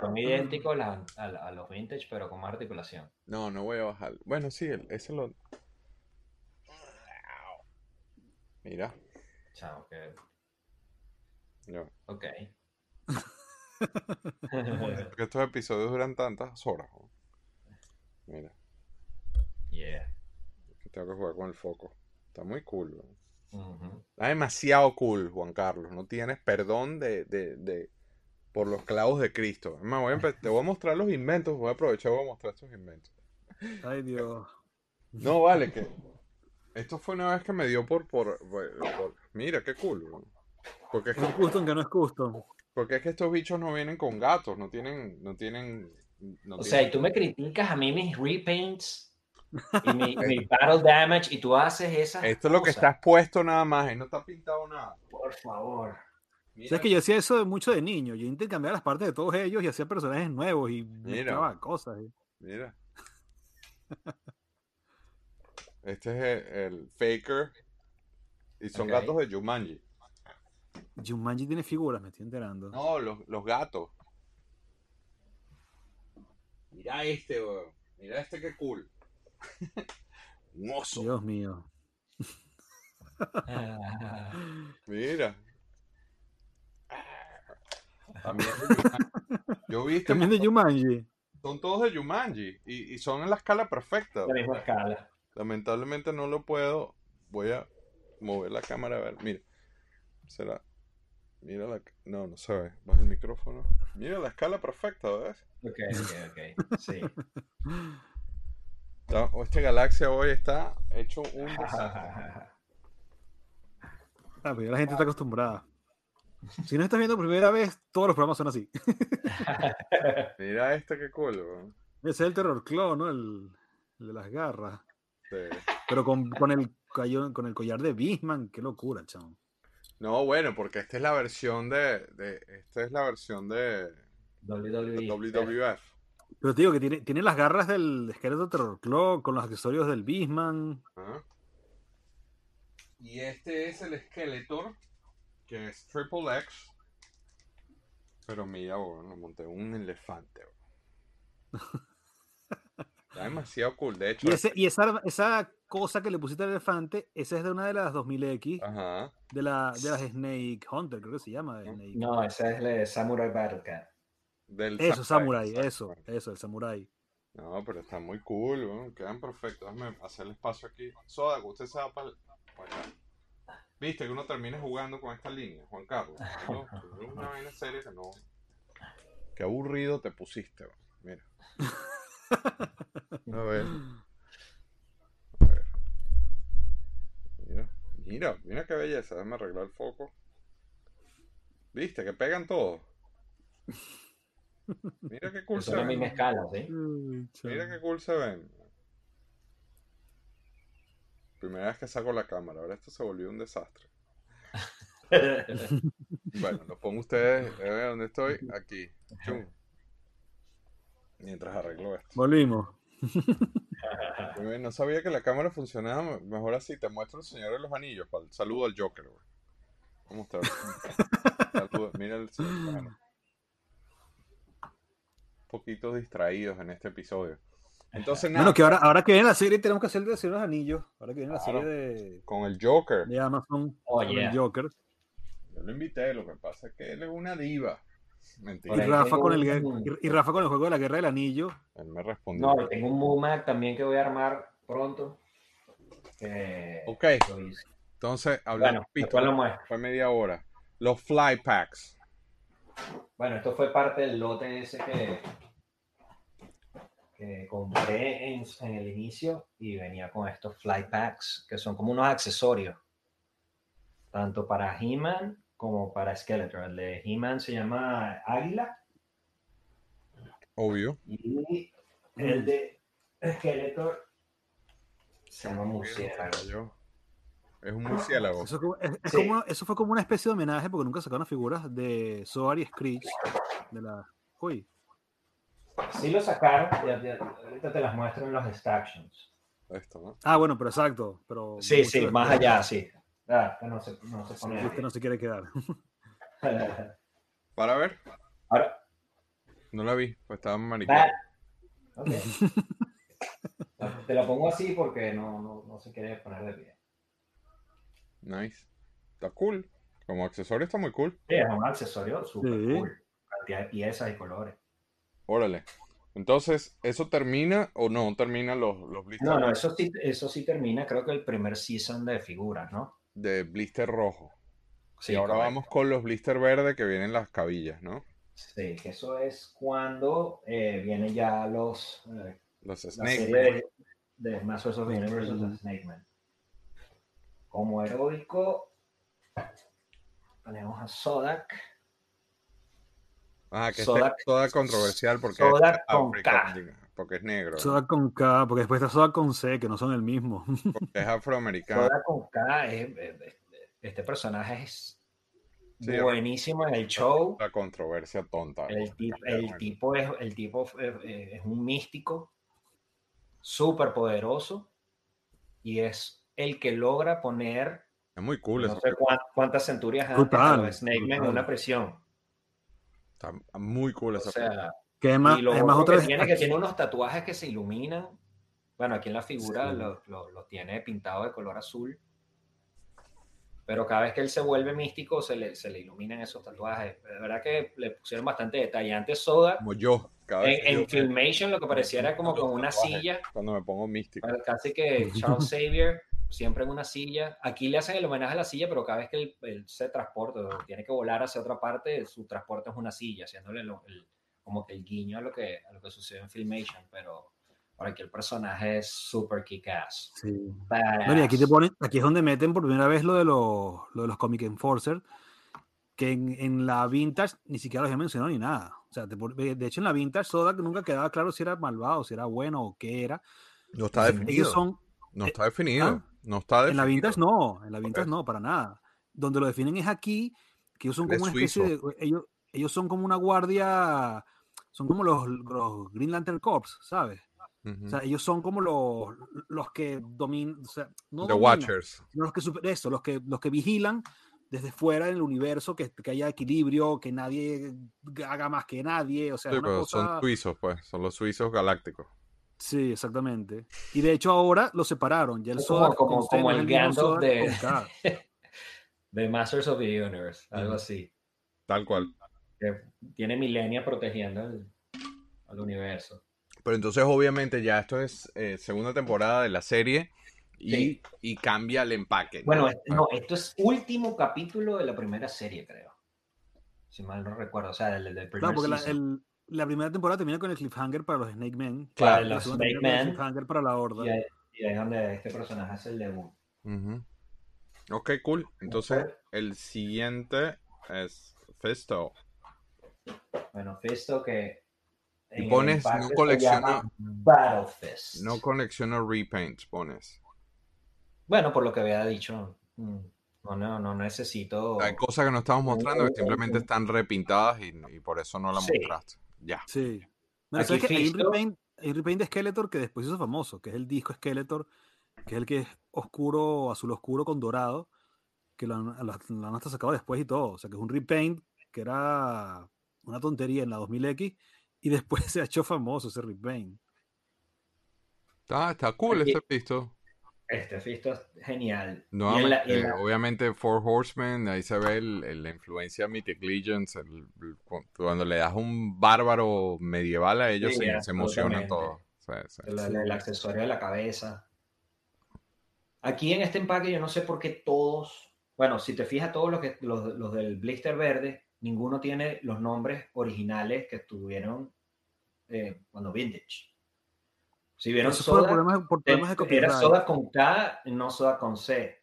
Son idénticos la- a, a los vintage, pero con más articulación. No, no voy a bajar. Bueno, sí, el- ese lo. Mira. Chao, que. no. Ok. [laughs] Porque estos episodios duran tantas horas. ¿no? Mira, yeah. tengo que jugar con el foco. Está muy cool. ¿no? Está demasiado cool, Juan Carlos. No tienes perdón de, de, de- por los clavos de Cristo. Es más, voy a te voy a mostrar los inventos. Voy a aprovechar y voy a mostrar estos inventos. Ay, Dios. No, vale, que esto fue una vez que me dio por... por, por- por- mira, qué cool. ¿no? Porque es, Es que, custom que no es custom. porque es que estos bichos no vienen con gatos. No tienen... No tienen no O sea, y tú me criticas a mí mis repaints y mi, mi battle damage y tú haces esas. Esto es lo que cosas. está expuesto nada más y no está pintado nada. Por favor. Mira, ¿Sabes que yo hacía eso de mucho de niño? Yo intercambiaba las partes de todos ellos y hacía personajes nuevos y mezclaba cosas. ¿eh? Mira. Este es el, el Faker. Y son gatos de Jumanji. Jumanji tiene figuras, me estoy enterando. No, los, los gatos. Mira este, weón. Mira este que cool. [laughs] Un oso. Dios mío. [laughs] Mira. También de. Yo vi este También de Jumanji. Son todos de Jumanji. Y, y son en la escala perfecta. La misma escala. Lamentablemente no lo puedo. Voy a mover la cámara a ver. Mira. Será. Mira la. No, no se ve. Baja el micrófono. Mira la escala perfecta, ¿ves? Ok, ok, ok. Sí. [laughs] Está- Este galaxia hoy está hecho un [laughs] desastre. Ah, pero ya la gente está acostumbrada. Si no estás viendo por primera vez, todos los programas son así. [laughs] Mira este que cool. Ese es el Terror Claw, ¿no? El, el de las garras. Sí. Pero con, con, el, con el collar de Bisman, qué locura, chamo. No, bueno, porque esta es la versión de. de esta es la versión de, WWE. de WWF. Pero te digo que tiene, tiene las garras del esqueleto Terror Claw con los accesorios del Bisman. Y este es el Skeletor, que es Triple X. Pero mira, bueno, monté un elefante. [laughs] Está demasiado cool. De hecho, Y, ese, y esa, esa cosa que le pusiste al elefante, esa es de una de las 2000X, Ajá. de, la, de las Snake Hunter, creo que se llama. Snake. No, esa es la de Samurai Battle Cat. Del Eso, Samurai, exacto. eso, eso, el Samurai. No, pero está muy cool, quedan perfectos. Déjame hacer el espacio aquí. Soda, que usted se va para allá. Viste que uno termina jugando con esta línea, Juan Carlos. [laughs] ¿no? Una vaina seria que no. Qué aburrido te pusiste. Mira. A ver. A ver. Mira, mira, mira qué belleza. Déjame arreglar el foco. Viste que pegan todos. Mira qué cool se ven. misma escala, ¿sí? Uy, Mira qué cool se ven. Primera vez que saco la cámara, ahora esto se volvió un desastre. [laughs] Bueno, lo pongo ustedes, eh, ¿dónde estoy? Aquí. Chum. Mientras arreglo esto. Volvimos. [laughs] No sabía que la cámara funcionaba. Mejor así, te muestro el Señor de los Anillos. Para el saludo al Joker, güey. Vamos a mostrar. Saludo. Mira el Señor de los Anillos. Un poquito distraídos en este episodio. Entonces, nada, Bueno, que ahora, ahora que viene la serie, tenemos que hacer el de Señor de los Anillos. Ahora que viene la serie de, con el Joker. de Amazon Oh, yeah. el Joker. Yo lo invité, lo que pasa es que él es una diva. Y Mentira. Rafa, con el, un- y- Rafa con el juego de la Guerra del Anillo. Él me respondió. No, tengo un Mumac también que voy a armar pronto. Que Ok, entonces hablamos Bueno. Fue media hora. Los fly packs. Bueno, esto fue parte del lote ese que, que compré en, en el inicio y venía con estos fly packs, que son como unos accesorios, tanto para He-Man como para Skeletor. El de He-Man se llama Águila Obvio. y el de Skeletor se llama Murciélago. Es un murciélago. Eso, como- es- es Sí. como- eso fue como una especie de homenaje porque nunca sacaron las figuras de Soar y Screech. De la... Uy, Sí lo sacaron, ya- ya- ahorita te las muestro en los extractions. Esto, ¿no? Ah, bueno, pero exacto. Pero Sí, sí, más allá, sí. Ah, que no se, no se pone Este no se quiere quedar. [laughs] Para ver. Ahora, No la vi, pues estaba maricón. va. Ok. Te lo pongo así porque no, no, no se quiere poner de pie. Nice. Está cool. Como accesorio está muy cool. Sí, es un accesorio súper Sí. cool. Cantidad de piezas y colores. Órale. Entonces, ¿eso termina o no termina los, los blisters No, no, eso sí, eso sí termina, creo que el primer season de figuras, ¿no? de blister rojo? Sí, y ahora correcto. vamos con los blister verde que vienen las cabillas, ¿no? Sí, que eso es cuando eh, vienen ya los eh, Los Snake. serie de, de Masters of the Universe de Snake Man. Como heroico, tenemos a Sodak. Ah, que Soda- es controversial porque Soda es con africano, porque es negro, Soda con K, porque después está Soda con C, que no son el mismo. [laughs] porque es afroamericano. Sodak con K, es- es- es- este personaje es Sí, buenísimo en el show. La controversia tonta. El, el tipo, es, el tipo es, es un místico súper poderoso y es el que logra poner Es muy cool no eso. sé cuán- cuántas centurias antes Snake Man en una prisión. Está muy cool O esa sea, Que además, y lo además otra que vez. tiene, que tiene unos tatuajes que se iluminan. Bueno, aquí en la figura Sí. lo, lo- lo tiene pintado de color azul. Pero cada vez que él se vuelve místico, se le, se le iluminan esos tatuajes. De verdad que le pusieron bastante detalle. Antes Soda, Como yo. Cada en, que en yo- Filmation, lo que parecía era como con una Tatuajes. silla. Cuando me pongo místico. Casi que [laughs] Charles Xavier, siempre en una silla. Aquí le hacen el homenaje a la silla, pero cada vez que él, él se transporta o tiene que volar hacia otra parte, su transporte es una silla, haciéndole lo- el- como que el guiño a lo que, a lo que sucedió en Filmation. Pero por aquí el personaje es super kick-ass. Sí. No, y aquí te ponen, aquí es donde meten por primera vez lo de los, lo de los Comic Enforcer, que en, en la Vintage ni siquiera los había mencionado ni nada. O sea, te de hecho en la Vintage Soda nunca quedaba claro si era malvado, si era bueno o qué era. No está definido. Ellos son, No está definido. ¿Ah? No está definido. en la Vintage no, en la Vintage Ok. no, para nada. Donde lo definen es aquí, que ellos son como es una especie de, suizo. ellos, ellos son como una guardia, son como los, los Green Lantern Corps, ¿sabes? Ujú. O sea, ellos son como los, los que dominan, o sea, no The dominan, Watchers. sino los que super- eso, los que los que vigilan desde fuera del universo que, que haya equilibrio, que nadie haga más que nadie, o sea, Sí, una cosa... son suizos, pues. Son los suizos galácticos. Sí, exactamente. Y de hecho ahora lo separaron, ya el Soda como- como- el mismo Gandalf de- [laughs] de Masters of the Universe, algo así. Tal cual. Que tiene milenia protegiendo el- al universo. Pero entonces, obviamente, ya esto es eh, segunda temporada de la serie y, Sí. y cambia el empaque. ¿no? Bueno, no, esto es último capítulo de la primera serie, creo. Si mal no recuerdo, o sea, del, del primer Claro, porque la, el- la primera temporada termina con el cliffhanger para los Snake Men. Claro, la los Snake Men. cliffhanger para la Horda. Y ahí, y ahí es donde este personaje hace el debut. Ujú. Ok, cool. Entonces, el siguiente es Fisto. Bueno, Fisto que. Y pones, no colecciona- llama Battle Fist. No colecciono repaints, pones. Bueno, por lo que había dicho, mm, no, no, no necesito. Hay cosas que no estamos mostrando que simplemente están repintadas y, y por eso no la Sí. mostraste. Ya. Sí. Bueno, Aquí ¿sabes qué? Hay un, repaint, hay un repaint de Skeletor que después hizo famoso, que es el disco Skeletor, que es el que es oscuro, azul oscuro con dorado, que lo han, lo- lo han hasta sacado después y todo. O sea, que es un repaint que era una tontería en la 2000X y [laughs] después se ha hecho famoso ese repaint. Está, está cool Aquí- este pisto. Este Fisto es genial. Y en Nuevamente, la- y en la- obviamente Four Horsemen, ahí se ve el- el- la influencia Mythic Legends, el- cuando le das un bárbaro medieval a ellos Sí, se, se emocionan absolutamente. todos. Sí, sí. el, accesorio de la cabeza. Aquí en este empaque yo no sé por qué todos, bueno, si te fijas todos los, que, los, los del blister verde, ninguno tiene los nombres originales que tuvieron eh, cuando vintage. Si vieron Eso por Soda, problemas, por problemas de era. Soda con K, no Soda con C.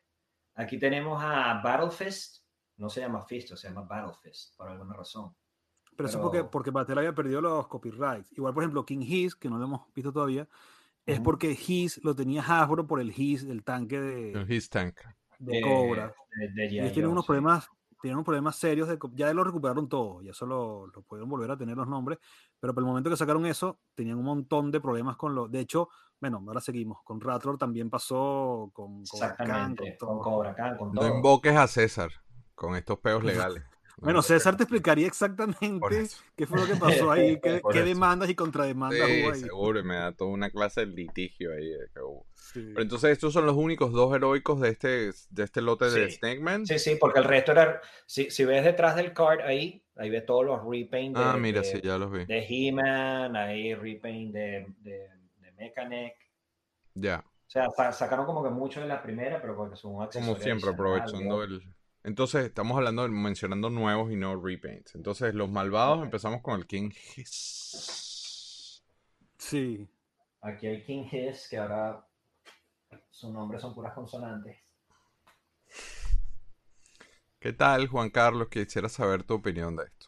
Aquí tenemos a Battle Fist, no se llama Fisto, se llama Battle Fist, por alguna razón. Pero eso es porque, porque Mattel había perdido los copyrights. Igual, por ejemplo, King His, que no lo hemos visto todavía, es porque His lo tenía Hasbro por el His del tanque de, El His Tank. de eh, Cobra. de- de. Ellos tienen unos problemas, tienen unos problemas serios, de, ya lo recuperaron todo, ya solo lo pudieron volver a tener los nombres, pero por el momento que sacaron eso, tenían un montón de problemas con lo, de hecho, bueno, ahora seguimos, con Rattler también pasó, con Cobra Khan, Exactamente, con con todo. Cobra Khan, con No todo. invoques a César con estos peos legales. No Bueno, César te explicaría exactamente qué fue lo que pasó ahí, [laughs] qué, qué demandas y contrademandas Sí, hubo ahí. seguro, y me da toda una clase de litigio ahí. de que hubo. Sí. Pero entonces estos son los únicos dos heroicos de este, de este lote de Sí. Snake Man. Sí, sí, porque el resto era. Si, si ves detrás del card ahí, ahí ves todos los repaint de, ah, mira, de, sí, ya los vi. de He-Man, ahí repaint de, de, de Mechanic. Ya, O sea, sa- sacaron como que mucho de la primera, pero porque son un como siempre, aprovechando ¿no? el... Entonces, estamos hablando, de- mencionando nuevos y no repaints. Entonces, los malvados empezamos con el King Hiss. Sí. Aquí hay King Hiss, que ahora sus nombres son puras consonantes. ¿Qué tal, Juan Carlos? Quisiera saber tu opinión de esto.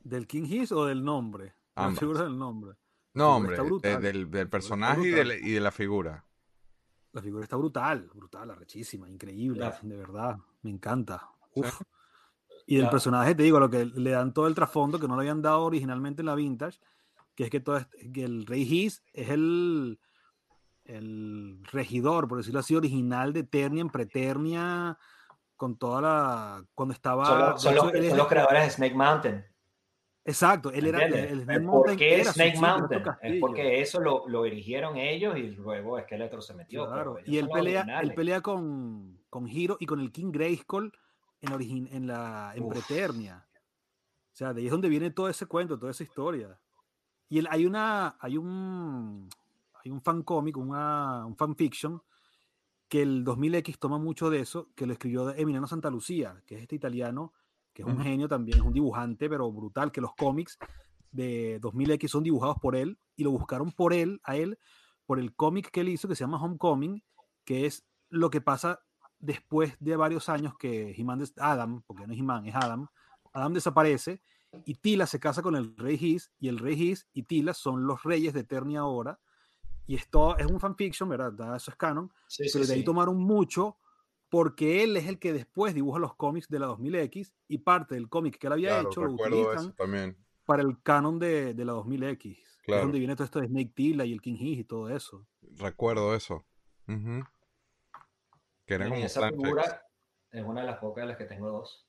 ¿Del King Hiss o del nombre? La Ambas. figura del nombre. No, hombre, de- brutal. del, del personaje y de, la, y de la figura. La figura está brutal, brutal, arrechísima, increíble, de verdad, me encanta. Sí. Uf. Y el La- personaje, te digo, lo que le dan todo el trasfondo que no le habían dado originalmente en la Vintage, que es que, todo este- que el Rey Hiss es el, el regidor, por decirlo así, original de Eternia en Preternia, con toda la... cuando estaba... Son, los- son los, él son los creadores de Snake Mountain. Exacto, él era... El, El Snake ¿Por Mountain qué era Snake Mountain? Es porque eso lo, lo erigieron ellos y luego Skeletor se metió. Claro, pero ellos y él pelea, él pelea con, con Hiro y con el King Grayskull en, origin, en, la, en Uf. Preternia. O sea, de ahí es donde viene todo ese cuento, toda esa historia. Y el- hay una, hay un, hay un fan cómic, una, un fanfiction, que el 2000X toma mucho de eso, que lo escribió Emiliano Santa Lucía, que es este italiano, que es un genio también, es un dibujante, pero brutal, que los cómics de 2000X son dibujados por él, y lo buscaron por él, a él, por el cómic que él hizo, que se llama Homecoming, que es lo que pasa después de varios años que des- Adam, porque no es He-Man, es Adam, Adam desaparece y Tila se casa con el rey His y el rey His y Tila son los reyes de Eternia ahora y esto es un fanfiction, ¿verdad? Da- Eso es canon, Sí, sí, pero de ahí sí. tomaron mucho porque él es el que después dibuja los cómics de la 2000X y parte del cómic que él había Claro, hecho lo utilizan también. para el canon de, de la 2000X. que Es Claro. donde viene todo esto de Snake Tila y el King His y todo eso. Recuerdo eso. Ujú. Que era como esa figura es una de las pocas de las que tengo dos.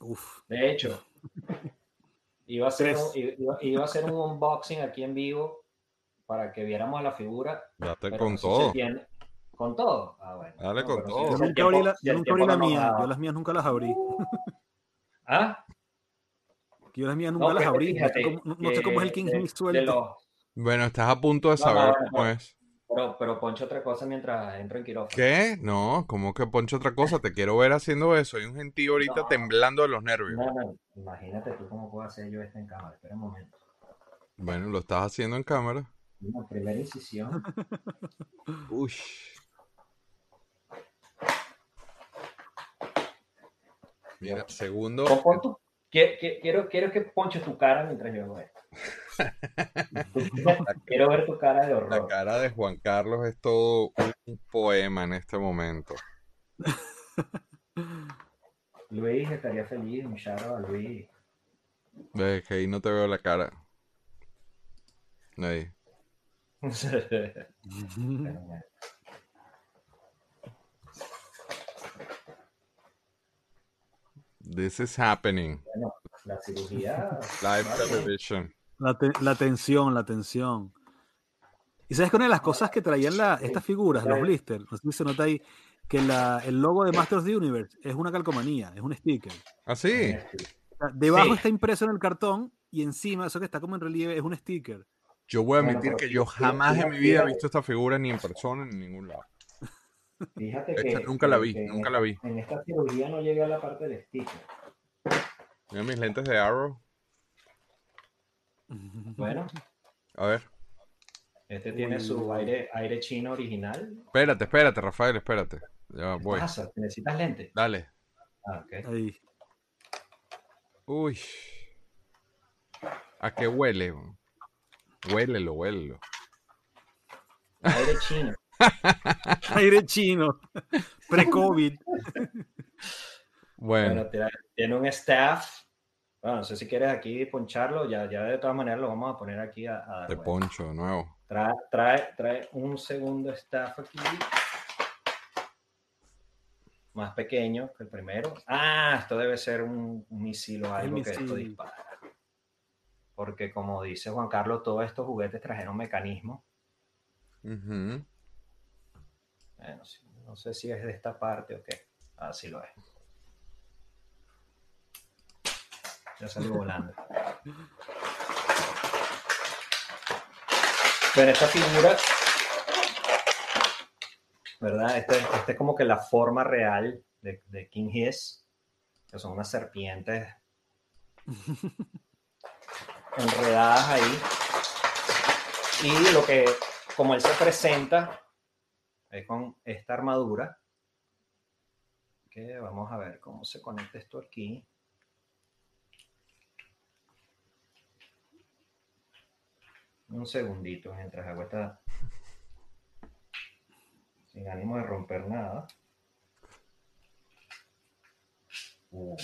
Uf. De hecho, [laughs] iba a hacer, un, iba, iba a hacer un unboxing aquí en vivo para que viéramos la figura. Date pero con no todo. ¿Con todo? Ah, bueno. Dale con todo. Yo nunca abrí la, yo nunca abrí mía, yo las mías nunca las abrí. [laughs] ¿Ah? Yo las mías No, nunca las abrí. No sé fíjate cómo, no- no sé cómo es el King de suelto. los- Bueno, estás a punto de No, no, saber cómo no. es. pero, pero poncho otra cosa mientras entro en quirófano. ¿Qué? No, ¿cómo que poncho otra cosa? Te quiero ver haciendo eso. Hay un gentío ahorita No. temblando de los nervios. No, no, imagínate tú cómo puedo hacer yo esto en cámara. Espera un momento. Bueno, lo estás haciendo en cámara. Una primera incisión. Uy. Mira, segundo. Quiero, quiero que ponches tu cara mientras yo hago esto. [laughs] quiero ver tu cara de La horror. cara de Juan Carlos es todo un poema en este momento. Luis estaría feliz, un out a Luis. Ves que ahí no te veo la cara. Ahí. [laughs] This is happening. Bueno, la cirugía. Live television. La, te- la tensión, la tensión. ¿Y sabes que una de las cosas que traían la, estas figuras, los blisters, no sé si se nota ahí, que la- el logo de Masters of the Universe es una calcomanía, es un sticker. ¿Ah, sí? Debajo Sí. está impreso en el cartón y encima, eso que está como en relieve, es un sticker. Yo voy a admitir que yo fíjate- jamás en mi vida he visto esta figura ni en persona ni en ningún lado. Fíjate Esta que. nunca la vi, que nunca la vi. En esta cirugía no llegué a la parte del sticker. Mira mis lentes de Arrow. Bueno, A ver. este tiene su aire, aire chino original. Espérate, espérate, Rafael, espérate. Ya voy. ¿Qué pasa? ¿Necesitas lente? Dale. Ah, ok. Ahí. Uy. ¿A qué huele? Huélelo, huélelo. Aire chino. [laughs] Aire chino. Pre-COVID. Bueno, Bueno, tiene, tiene un staff. Bueno, no sé si quieres aquí poncharlo, ya, ya de todas maneras lo vamos a poner aquí a, a dar de poncho de nuevo. Trae, trae, trae un segundo staff aquí. Más pequeño que el primero. Ah, esto debe ser un, un misil o algo que esto dispara. Porque como dice Juan Carlos, todos estos juguetes trajeron mecanismos. Ujú. Bueno, sí, no sé si es de esta parte o qué. Ah, sí lo es. Ya salió volando. Pero esta figura, ¿verdad? Este, este es como que la forma real de, de King Hiss, que son unas serpientes [laughs] enredadas ahí. Y lo que, como él se presenta, es con esta armadura. Que vamos a ver cómo se conecta esto aquí. Un segundito mientras hago esta. Sin ánimo de romper nada. Uh.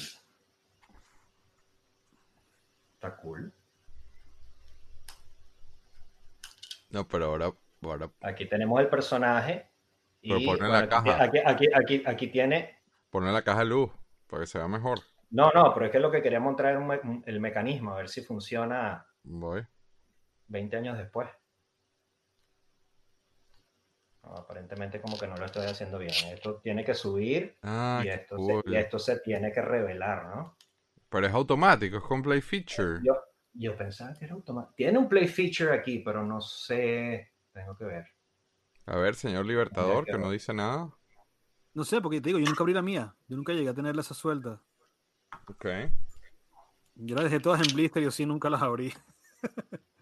Está cool. No, pero ahora, ahora Aquí tenemos el personaje. Pero y, ponle la bueno, caja. Aquí, aquí, aquí, aquí tiene poner la caja de luz para que se vea mejor. No, no, pero es que lo que queríamos traer un me- el mecanismo, a ver si funciona Voy. 20 años después. No, aparentemente como que no lo estoy haciendo bien. Esto tiene que subir Ah, y, esto cool. se, y esto se tiene que revelar, ¿no? Pero es automático, es con play feature. Yo, yo pensaba que era automático. Tiene un play feature aquí, pero no sé. Tengo que ver. A ver, señor Libertador, que no dice nada. No sé, porque te digo, yo nunca abrí la mía. Yo nunca llegué a tenerla esa suelta. Ok. Yo las dejé todas en blister y yo sí nunca las abrí. [laughs]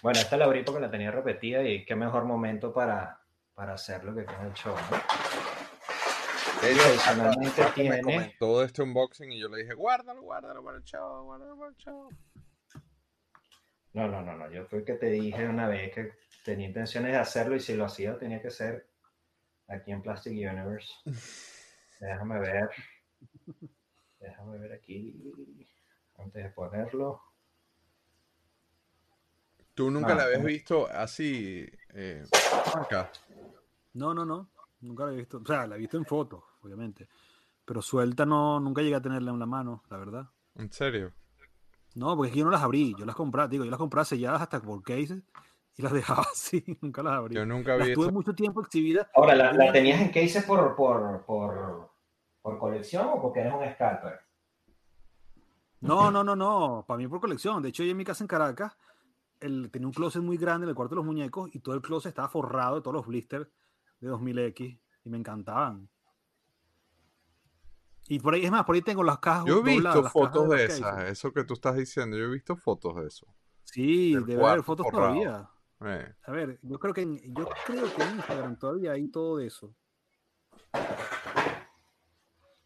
Bueno, esta la abrí porque la tenía repetida y qué mejor momento para, para hacer lo que tiene el show, ¿no? Adicionalmente [laughs] Me tiene... de este unboxing y yo le dije, guárdalo, guárdalo para el show, guárdalo para el show. No, no, no, no. Yo fue que te dije una vez que tenía intenciones de hacerlo y si lo hacía tenía que ser aquí en Plastic Universe. [laughs] Déjame ver. Déjame ver aquí. Antes de ponerlo. ¿Tú nunca Ah, la habías visto así eh, acá? No, no, no. Nunca la he visto. O sea, la he visto en fotos, obviamente. Pero suelta no, nunca llegué a tenerla en la mano, la verdad. ¿En serio? No, porque es que yo no las abrí. Yo las compraba, digo, yo las compraba selladas hasta por cases y las [laughs] dejaba así. Nunca las abrí. Yo nunca Las vi tuve eso. mucho tiempo exhibidas. Ahora, ¿la, la tenías en cases por, por, por, por colección o porque eres un scalper? No, no, no, no. Para mí por colección. De hecho, yo en mi casa en Caracas el, tenía un closet muy grande en el cuarto de los muñecos y todo el closet estaba forrado de todos los blisters de 2000X y me encantaban. Y por ahí, es más, por ahí tengo las cajas. Yo he visto las fotos de esas, eso que tú estás diciendo, yo he visto fotos de eso. Sí, del debe haber fotos forrado. todavía. Eh, A ver, yo creo que en, yo creo que en Instagram todavía hay todo de eso.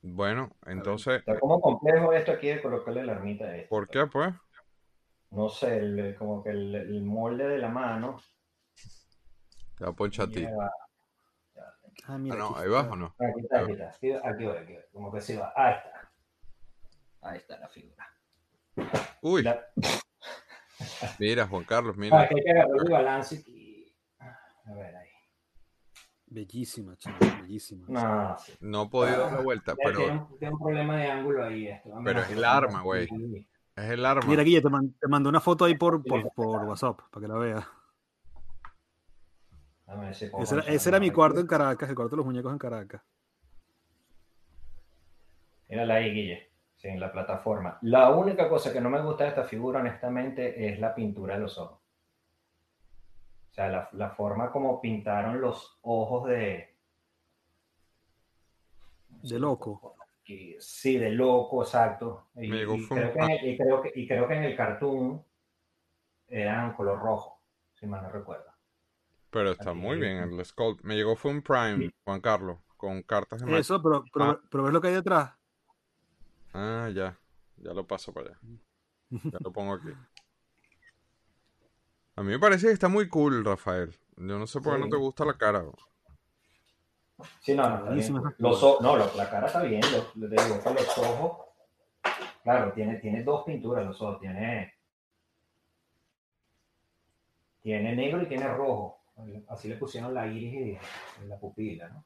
Bueno, entonces, Está como complejo esto aquí de colocarle la ermita a esto. ¿por qué pues? No sé, el- como que el, el molde de la mano. Te va a ponchar a ti. lleva- Ah, mira, Ah, no, ahí está. abajo no. Aquí está, aquí está. Aquí, aquí voy, aquí voy. Como que sí va. Ahí está. Ahí está la figura. Uy, La- mira, Juan Carlos, Ah, mira. que hay que agarrar el balance y. A ver ahí. Bellísima, chico, bellísima. No, sí. No he podido dar la vuelta, Tiene, pero un, problema de ángulo ahí. Esto. Pero es el arma, güey. es el arma. Mira, Guille, te, man- te mandé una foto ahí por, por, por WhatsApp para que la veas. Ese era, ese era mi cuarto en Caracas, el cuarto de los muñecos en Caracas. Mírala ahí, Guille. Sí, en la plataforma. La única cosa que no me gusta de esta figura, honestamente, es la pintura de los ojos. O sea, la, la forma como pintaron los ojos de. De loco. sí, de loco, exacto. Y, creo que en el, y creo que- y creo que en el cartoon eran color rojo, si mal no recuerdo. Pero está muy bien el Sculpt. Me llegó fue un Prime, Sí. Juan Carlos, con cartas de. Eso, pero, pero, Ah. pero ves lo que hay detrás. Ah, ya. Ya lo paso para allá. Ya lo pongo aquí. A mí me parece que está muy cool, Rafael. Yo no sé por qué no te gusta la cara. bro. Sí, no, no, está bien. Los o- no, lo- la cara está bien. Lo, le digo que los ojos. Claro, tiene, tiene dos pinturas los ojos. Tiene. Tiene negro y tiene rojo. Así le pusieron la iris y, y la pupila, ¿no?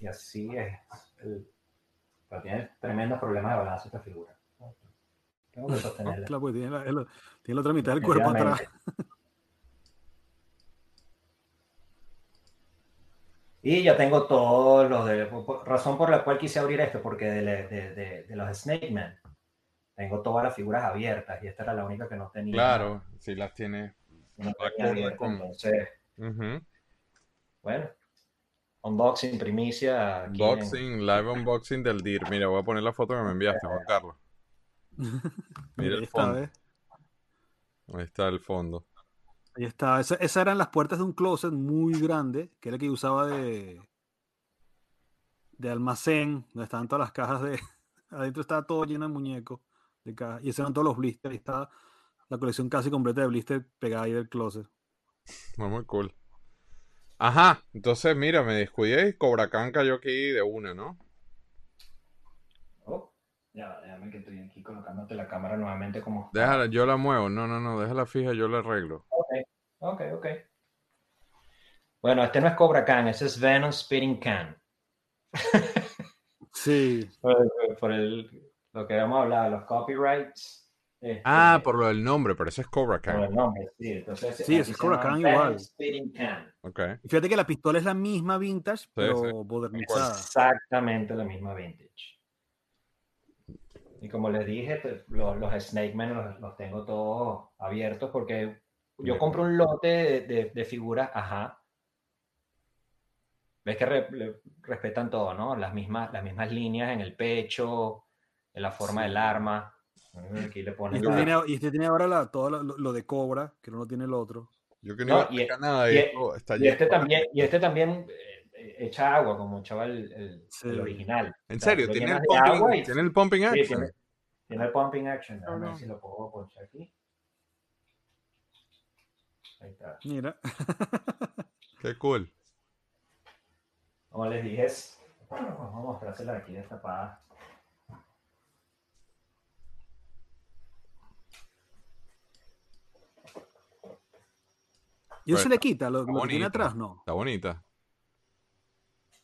Y así es. el- pero tiene tremendos problemas de balance esta figura. Tengo que sostenerla. [laughs] claro, pues tiene la, el- tiene la otra mitad del cuerpo atrás. Y ya tengo todos los de. razón por la cual quise abrir esto, porque de, de- de- de los Snake Man tengo todas las figuras abiertas y esta era la única que no tenía. Claro, si las tienes. Acorde abierta, con- Entonces, Ujú. bueno. Unboxing, primicia. en- Unboxing, live unboxing del DIR. Mira, voy a poner la foto que me enviaste, Juan Carlos. [laughs] Mira Ahí el está, fondo. Ahí está el fondo. Ahí está. Esa- esas eran las puertas de un closet muy grande, que era el que yo usaba de, de almacén, donde estaban todas las cajas de. [laughs] Adentro estaba todo lleno de muñecos de cajas. Y esos eran todos los blisters. Ahí estaba la colección casi completa de blisters pegada ahí del closet. Muy, muy cool. Ajá, entonces mira, me descuidé y Cobra Khan cayó aquí de una, ¿no? Oh, ya, déjame que estoy aquí colocándote la cámara nuevamente como. Déjala, yo la muevo. No, no, no, déjala fija, yo la arreglo. Ok, ok, ok. Bueno, este no es Cobra Khan, ese es Venom Spitting Can. Sí. [laughs] Por, el- por el- lo que habíamos hablado, los copyrights. Este, Ah, por lo del nombre, pero ese es Cobra por Khan. el nombre, sí. Entonces, Sí, es Cobra Khan igual. Spitting Can. Ok. Y fíjate que la pistola es la misma vintage, pero sí. modernizada. Exactamente la misma vintage. Y como les dije, te- los, los Snake Men los, los tengo todos abiertos porque yo compro un lote de, de- de figuras, ajá. Ves que re- le- respetan todo, ¿no? Las mismas, las mismas líneas en el pecho, en la forma del arma. Aquí le Y ponen este, la- tiene, y este tiene ahora la, todo lo, lo de Cobra, que no lo tiene el otro. Yo que no, No, y- explicar nada y- esto, está Y este también, y este también eh, echa agua, como echaba el, el- Sí. el original. En O sea, serio, tiene el, pumping, y- tiene el pumping Sí, action. tiene, tiene el pumping action. A ver si lo puedo ponchar aquí. Ahí está. Mira. [laughs] Qué cool. Como les dije, es... Bueno, vamos a mostrársela aquí destapada. Y eso se le quita, lo, lo que tiene atrás, no. Está bonita.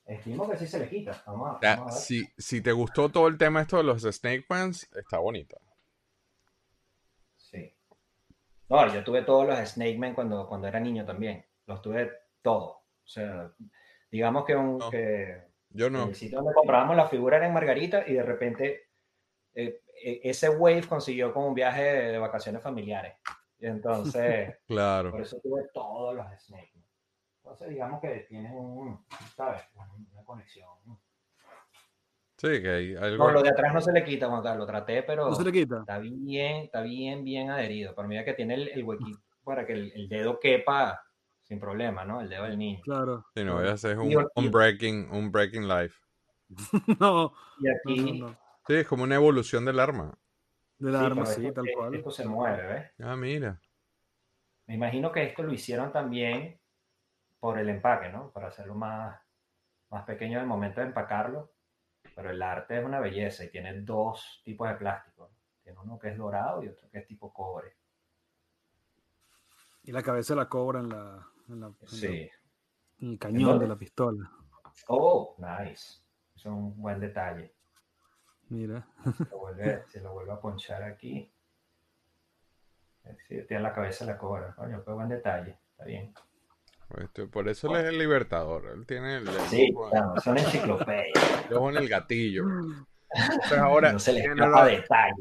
Estimo que sí se le quita. Vamos a, O sea, vamos a ver. si, si te gustó todo el tema esto de los Snake Pants, está bonita. Sí. No, yo tuve todos los Snake Men cuando, cuando era niño también. Los tuve todos. O sea, digamos que, un, No. que Yo no. El sitio donde comprábamos la figura era en Margarita y de repente eh, eh, ese wave consiguió como un viaje de, de vacaciones familiares. Y entonces, [laughs] Claro. por eso tuve todos los Snake. Man. Entonces, digamos que tienen un, ¿sabes? Una conexión. Sí, que hay algo. No, lo de atrás no se le quita, Juan Carlos. Lo traté, pero No se le quita. está bien, está bien, bien adherido. Para mí que tiene el, el huequito [laughs] para que el, el dedo quepa sin problema, ¿no? El dedo del niño. Claro. Sí, no, claro. ese es un, un breaking, un breaking life. [laughs] no, Y no, aquí, no, no. Sí, es como una evolución del arma. Del sí, arma, sí, esto, tal cual. esto se mueve, ¿ves? Ah, mira. Me imagino que esto lo hicieron también por el empaque, ¿no? Para hacerlo más, más pequeño al momento de empacarlo. Pero el arte es una belleza y tiene dos tipos de plástico. Tiene uno que es dorado y otro que es tipo cobre. Y la cabeza la cobra en, la, en, la- en la- Sí. en el cañón de la pistola. Oh, nice. Es un buen detalle. Mira. Se lo vuelve, se lo vuelve a ponchar aquí. Sí, tiene la cabeza la cobra. Coño, qué buen detalle. Está bien. Este, por eso él es el libertador. Él tiene el, el Sí, claro, son enciclopedias. [laughs] ojo en el gatillo. Entonces ahora, No se escapa la- detalle.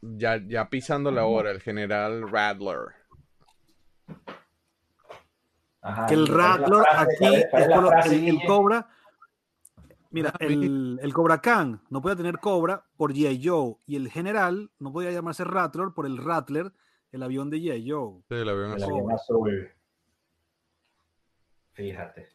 ya, ya pisando la hora, el general Radler. Ajá, que el ¿y cuál es la Rattler frase? aquí ¿Cuál es- es por lo- el, el? Cobra. Mira, [laughs] el, el Cobra Khan no podía tener Cobra por G.I. Joe y el general no podía llamarse Rattler por el Rattler, el avión de G.I. Joe. Sí, el avión El azul. avión azul. Fíjate.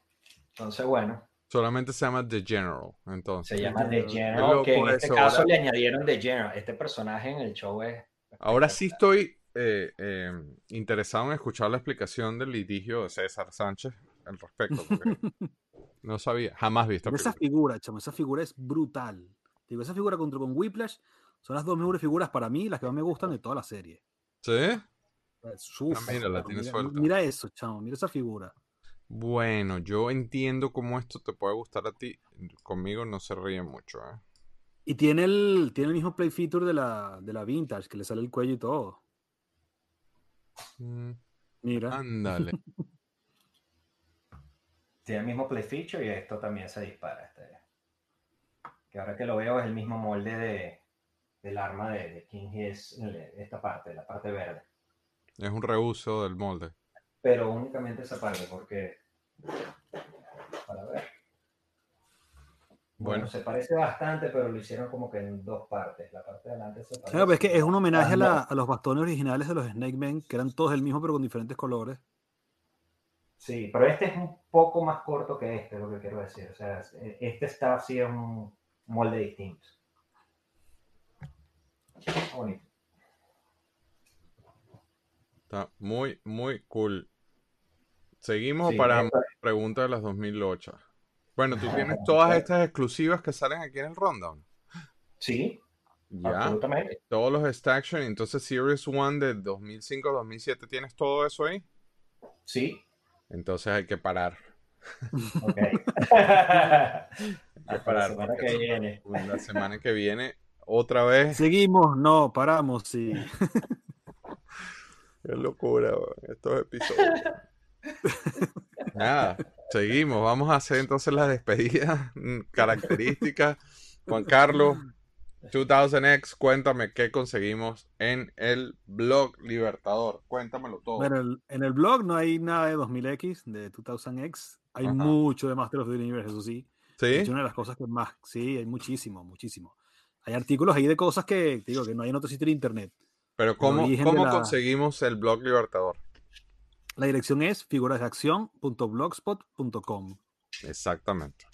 Entonces, bueno, Solamente se llama The General. Entonces, se llama The General, que en este eso, caso ahora. le añadieron The General. Este personaje en el show es... ahora sí estoy eh, eh, interesado en escuchar la explicación del litigio de César Sánchez al respecto. Porque [laughs] no sabía, jamás visto. Esa figura, chamo, esa figura es brutal. Digo, esa figura contra con Whiplash son las dos mejores figuras para mí, las que más me gustan de toda la serie. ¿Sí? Uf, Ah, mira, la tiene mira, suelta. mira eso, chamo, mira esa figura. Bueno, yo entiendo cómo esto te puede gustar a ti. Conmigo no se ríe mucho, ¿eh? Y tiene el, tiene el mismo play feature de la, de la Vintage, que le sale el cuello y todo. Mm, Mira. ándale. [laughs] Tiene el mismo play feature y esto también se dispara. Este. Que ahora que lo veo es el mismo molde de, del arma de, de King His, esta parte, la parte verde. Es un reuso del molde. Pero únicamente esa parte, porque. Para ver. Bueno, Bueno, se parece bastante, pero lo hicieron como que en dos partes. La parte de adelante se parece. Claro, pero es que es un homenaje a, la- a los bastones originales de los Snake Men, que eran todos el mismo pero con diferentes colores. Sí, pero este es un poco más corto que este, es lo que quiero decir. O sea, es- este está sí es un molde distinto. Está bonito. está muy, muy cool. ¿Seguimos Sí, para esto- pregunta de las 2008? Bueno, tú tienes todas estas exclusivas que salen aquí en el rundown. sí, Ya. absolutamente. Todos los Staction, entonces Series 1 de 2005-2007, ¿tienes todo eso ahí? Sí, Entonces hay que parar. ok. Hay que Hasta la parar. semana que viene. La semana que viene, otra vez. Seguimos, no, paramos, sí. [laughs] Qué locura, estos episodios. Nada, seguimos. Vamos a hacer entonces la despedida mm, característica. Juan Carlos, 2000X, cuéntame qué conseguimos en el blog Libertador. Cuéntamelo todo. Bueno, en el blog no hay nada de 2000X, de 2000X. Hay Ajá. mucho de Master of the Universe, eso sí. ¿Sí? hecho, una de las cosas que más, sí, hay muchísimo, muchísimo. Hay artículos ahí de cosas que, digo, que no hay en otro sitio de internet. Pero ¿cómo, cómo la- conseguimos el blog Libertador? La dirección es figurasdeacción.blogspot.com. Exactamente.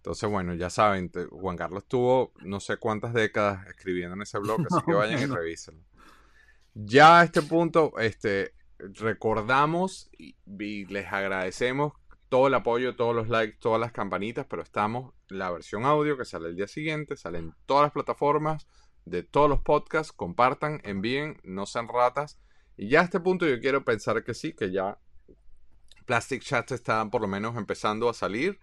Entonces, bueno, ya saben, te- Juan Carlos tuvo no sé cuántas décadas escribiendo en ese [laughs] blog, así que vayan y revísenlo. Ya a este punto, este, recordamos y, y les agradecemos todo el apoyo, todos los likes, todas las campanitas, pero estamos la versión audio que sale el día siguiente, sale en todas las plataformas de todos los podcasts, compartan, envíen, no sean ratas. Y ya a este punto yo quiero pensar que sí, que ya Plastic Chat está por lo menos empezando a salir,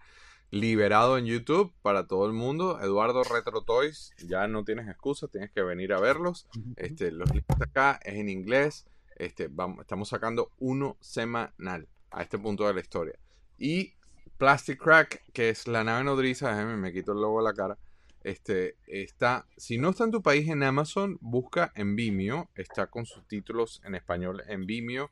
liberado en YouTube para todo el mundo. Eduardo Retro Toys, ya no tienes excusa, tienes que venir a verlos. Este, los links acá es en inglés. Este, vamos, estamos sacando uno semanal a este punto de la historia. Y Plastic Crack, que es la nave nodriza, déjame, me quito el logo de la cara. Este, está, si no está en tu país en Amazon, busca en Vimeo, está con subtítulos en español en Vimeo.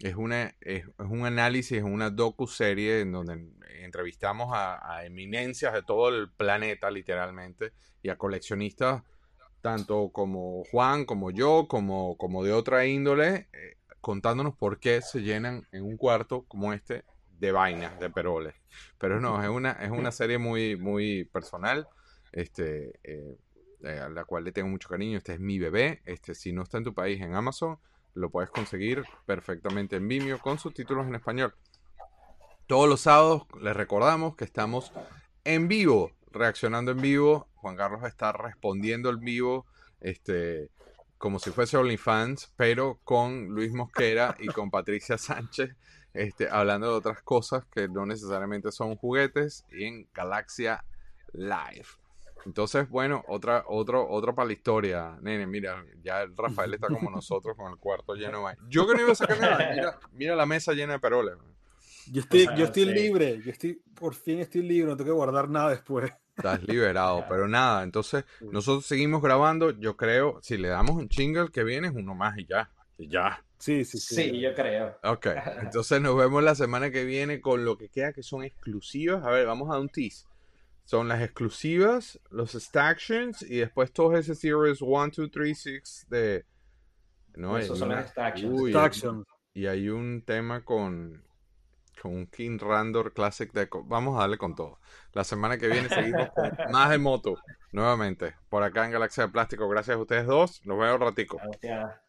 Es, una, es, es un análisis, es una docu-serie en donde entrevistamos a, a eminencias de todo el planeta, literalmente, y a coleccionistas tanto como Juan, como yo, como, como de otra índole, eh, contándonos por qué se llenan en un cuarto como este de vainas, de peroles. Pero no, es una, es una serie muy, muy personal, este, eh, eh, a la cual le tengo mucho cariño. Este es mi bebé. Este, si no está en tu país en Amazon, lo puedes conseguir perfectamente en Vimeo con subtítulos en español. Todos los sábados les recordamos que estamos en vivo, reaccionando en vivo. Juan Carlos está respondiendo en vivo, este, como si fuese OnlyFans, pero con Luis Mosquera y con Patricia Sánchez, este, hablando de otras cosas que no necesariamente son juguetes, y en Galaxia Live. Entonces, bueno, otra, otro, otro para la historia. Nene, mira, ya el Rafael está como nosotros con el cuarto lleno de. Yo que no iba a sacar nada. [laughs] Mira, mira la mesa llena de peroles. Yo estoy, yo estoy sí. libre, yo estoy, por fin estoy libre, no tengo que guardar nada después. Estás liberado, pero nada, entonces nosotros seguimos grabando, yo creo, si le damos un jingle que viene es uno más y ya, y ya. Sí, sí, sí. Sí, yo creo. Ok, [laughs] entonces nos vemos la semana que viene con lo que queda que son exclusivas. A ver, vamos a dar un tease. Son las exclusivas, los stactions y después todos ese series 1, 2, 3, 6 de... No, Esos son una- los stactions. Uy, Action. y hay un tema con, con un King Randor Classic Deco. Vamos a darle con todo. La semana que viene seguimos con [laughs] más de moto. Nuevamente, por acá en Galaxia de Plástico. Gracias a ustedes dos. Nos vemos un ratico. Gracias.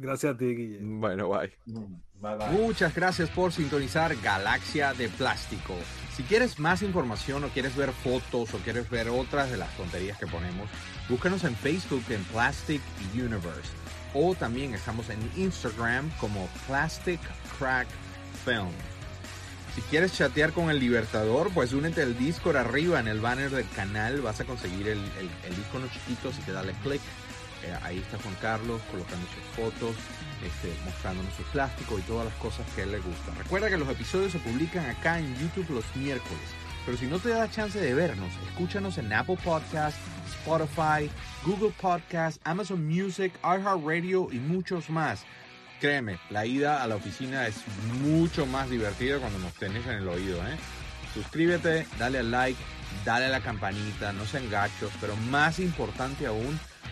Gracias a ti, Guille. Bueno, bye. Bye bye. Muchas gracias por sintonizar Galaxia de Plástico. Si quieres más información o quieres ver fotos o quieres ver otras de las tonterías que ponemos, búscanos en Facebook en Plastic Universe. O también estamos en Instagram como Plastic Crack Film. Si quieres chatear con el Libertador, pues únete al Discord arriba en el banner del canal. Vas a conseguir el, el, el icono chiquito, así que dale click. Eh, ahí está Juan Carlos colocando sus fotos, este, mostrándonos su plástico y todas las cosas que él le gustan. Recuerda que los episodios se publican acá en YouTube los miércoles. Pero si no te da chance de vernos, escúchanos en Apple Podcasts, Spotify, Google Podcasts, Amazon Music, iHeartRadio y muchos más. Créeme, la ida a la oficina es mucho más divertida cuando nos tenés en el oído. ¿eh? Suscríbete, dale al like, dale a la campanita, no sean gachos, pero más importante aún,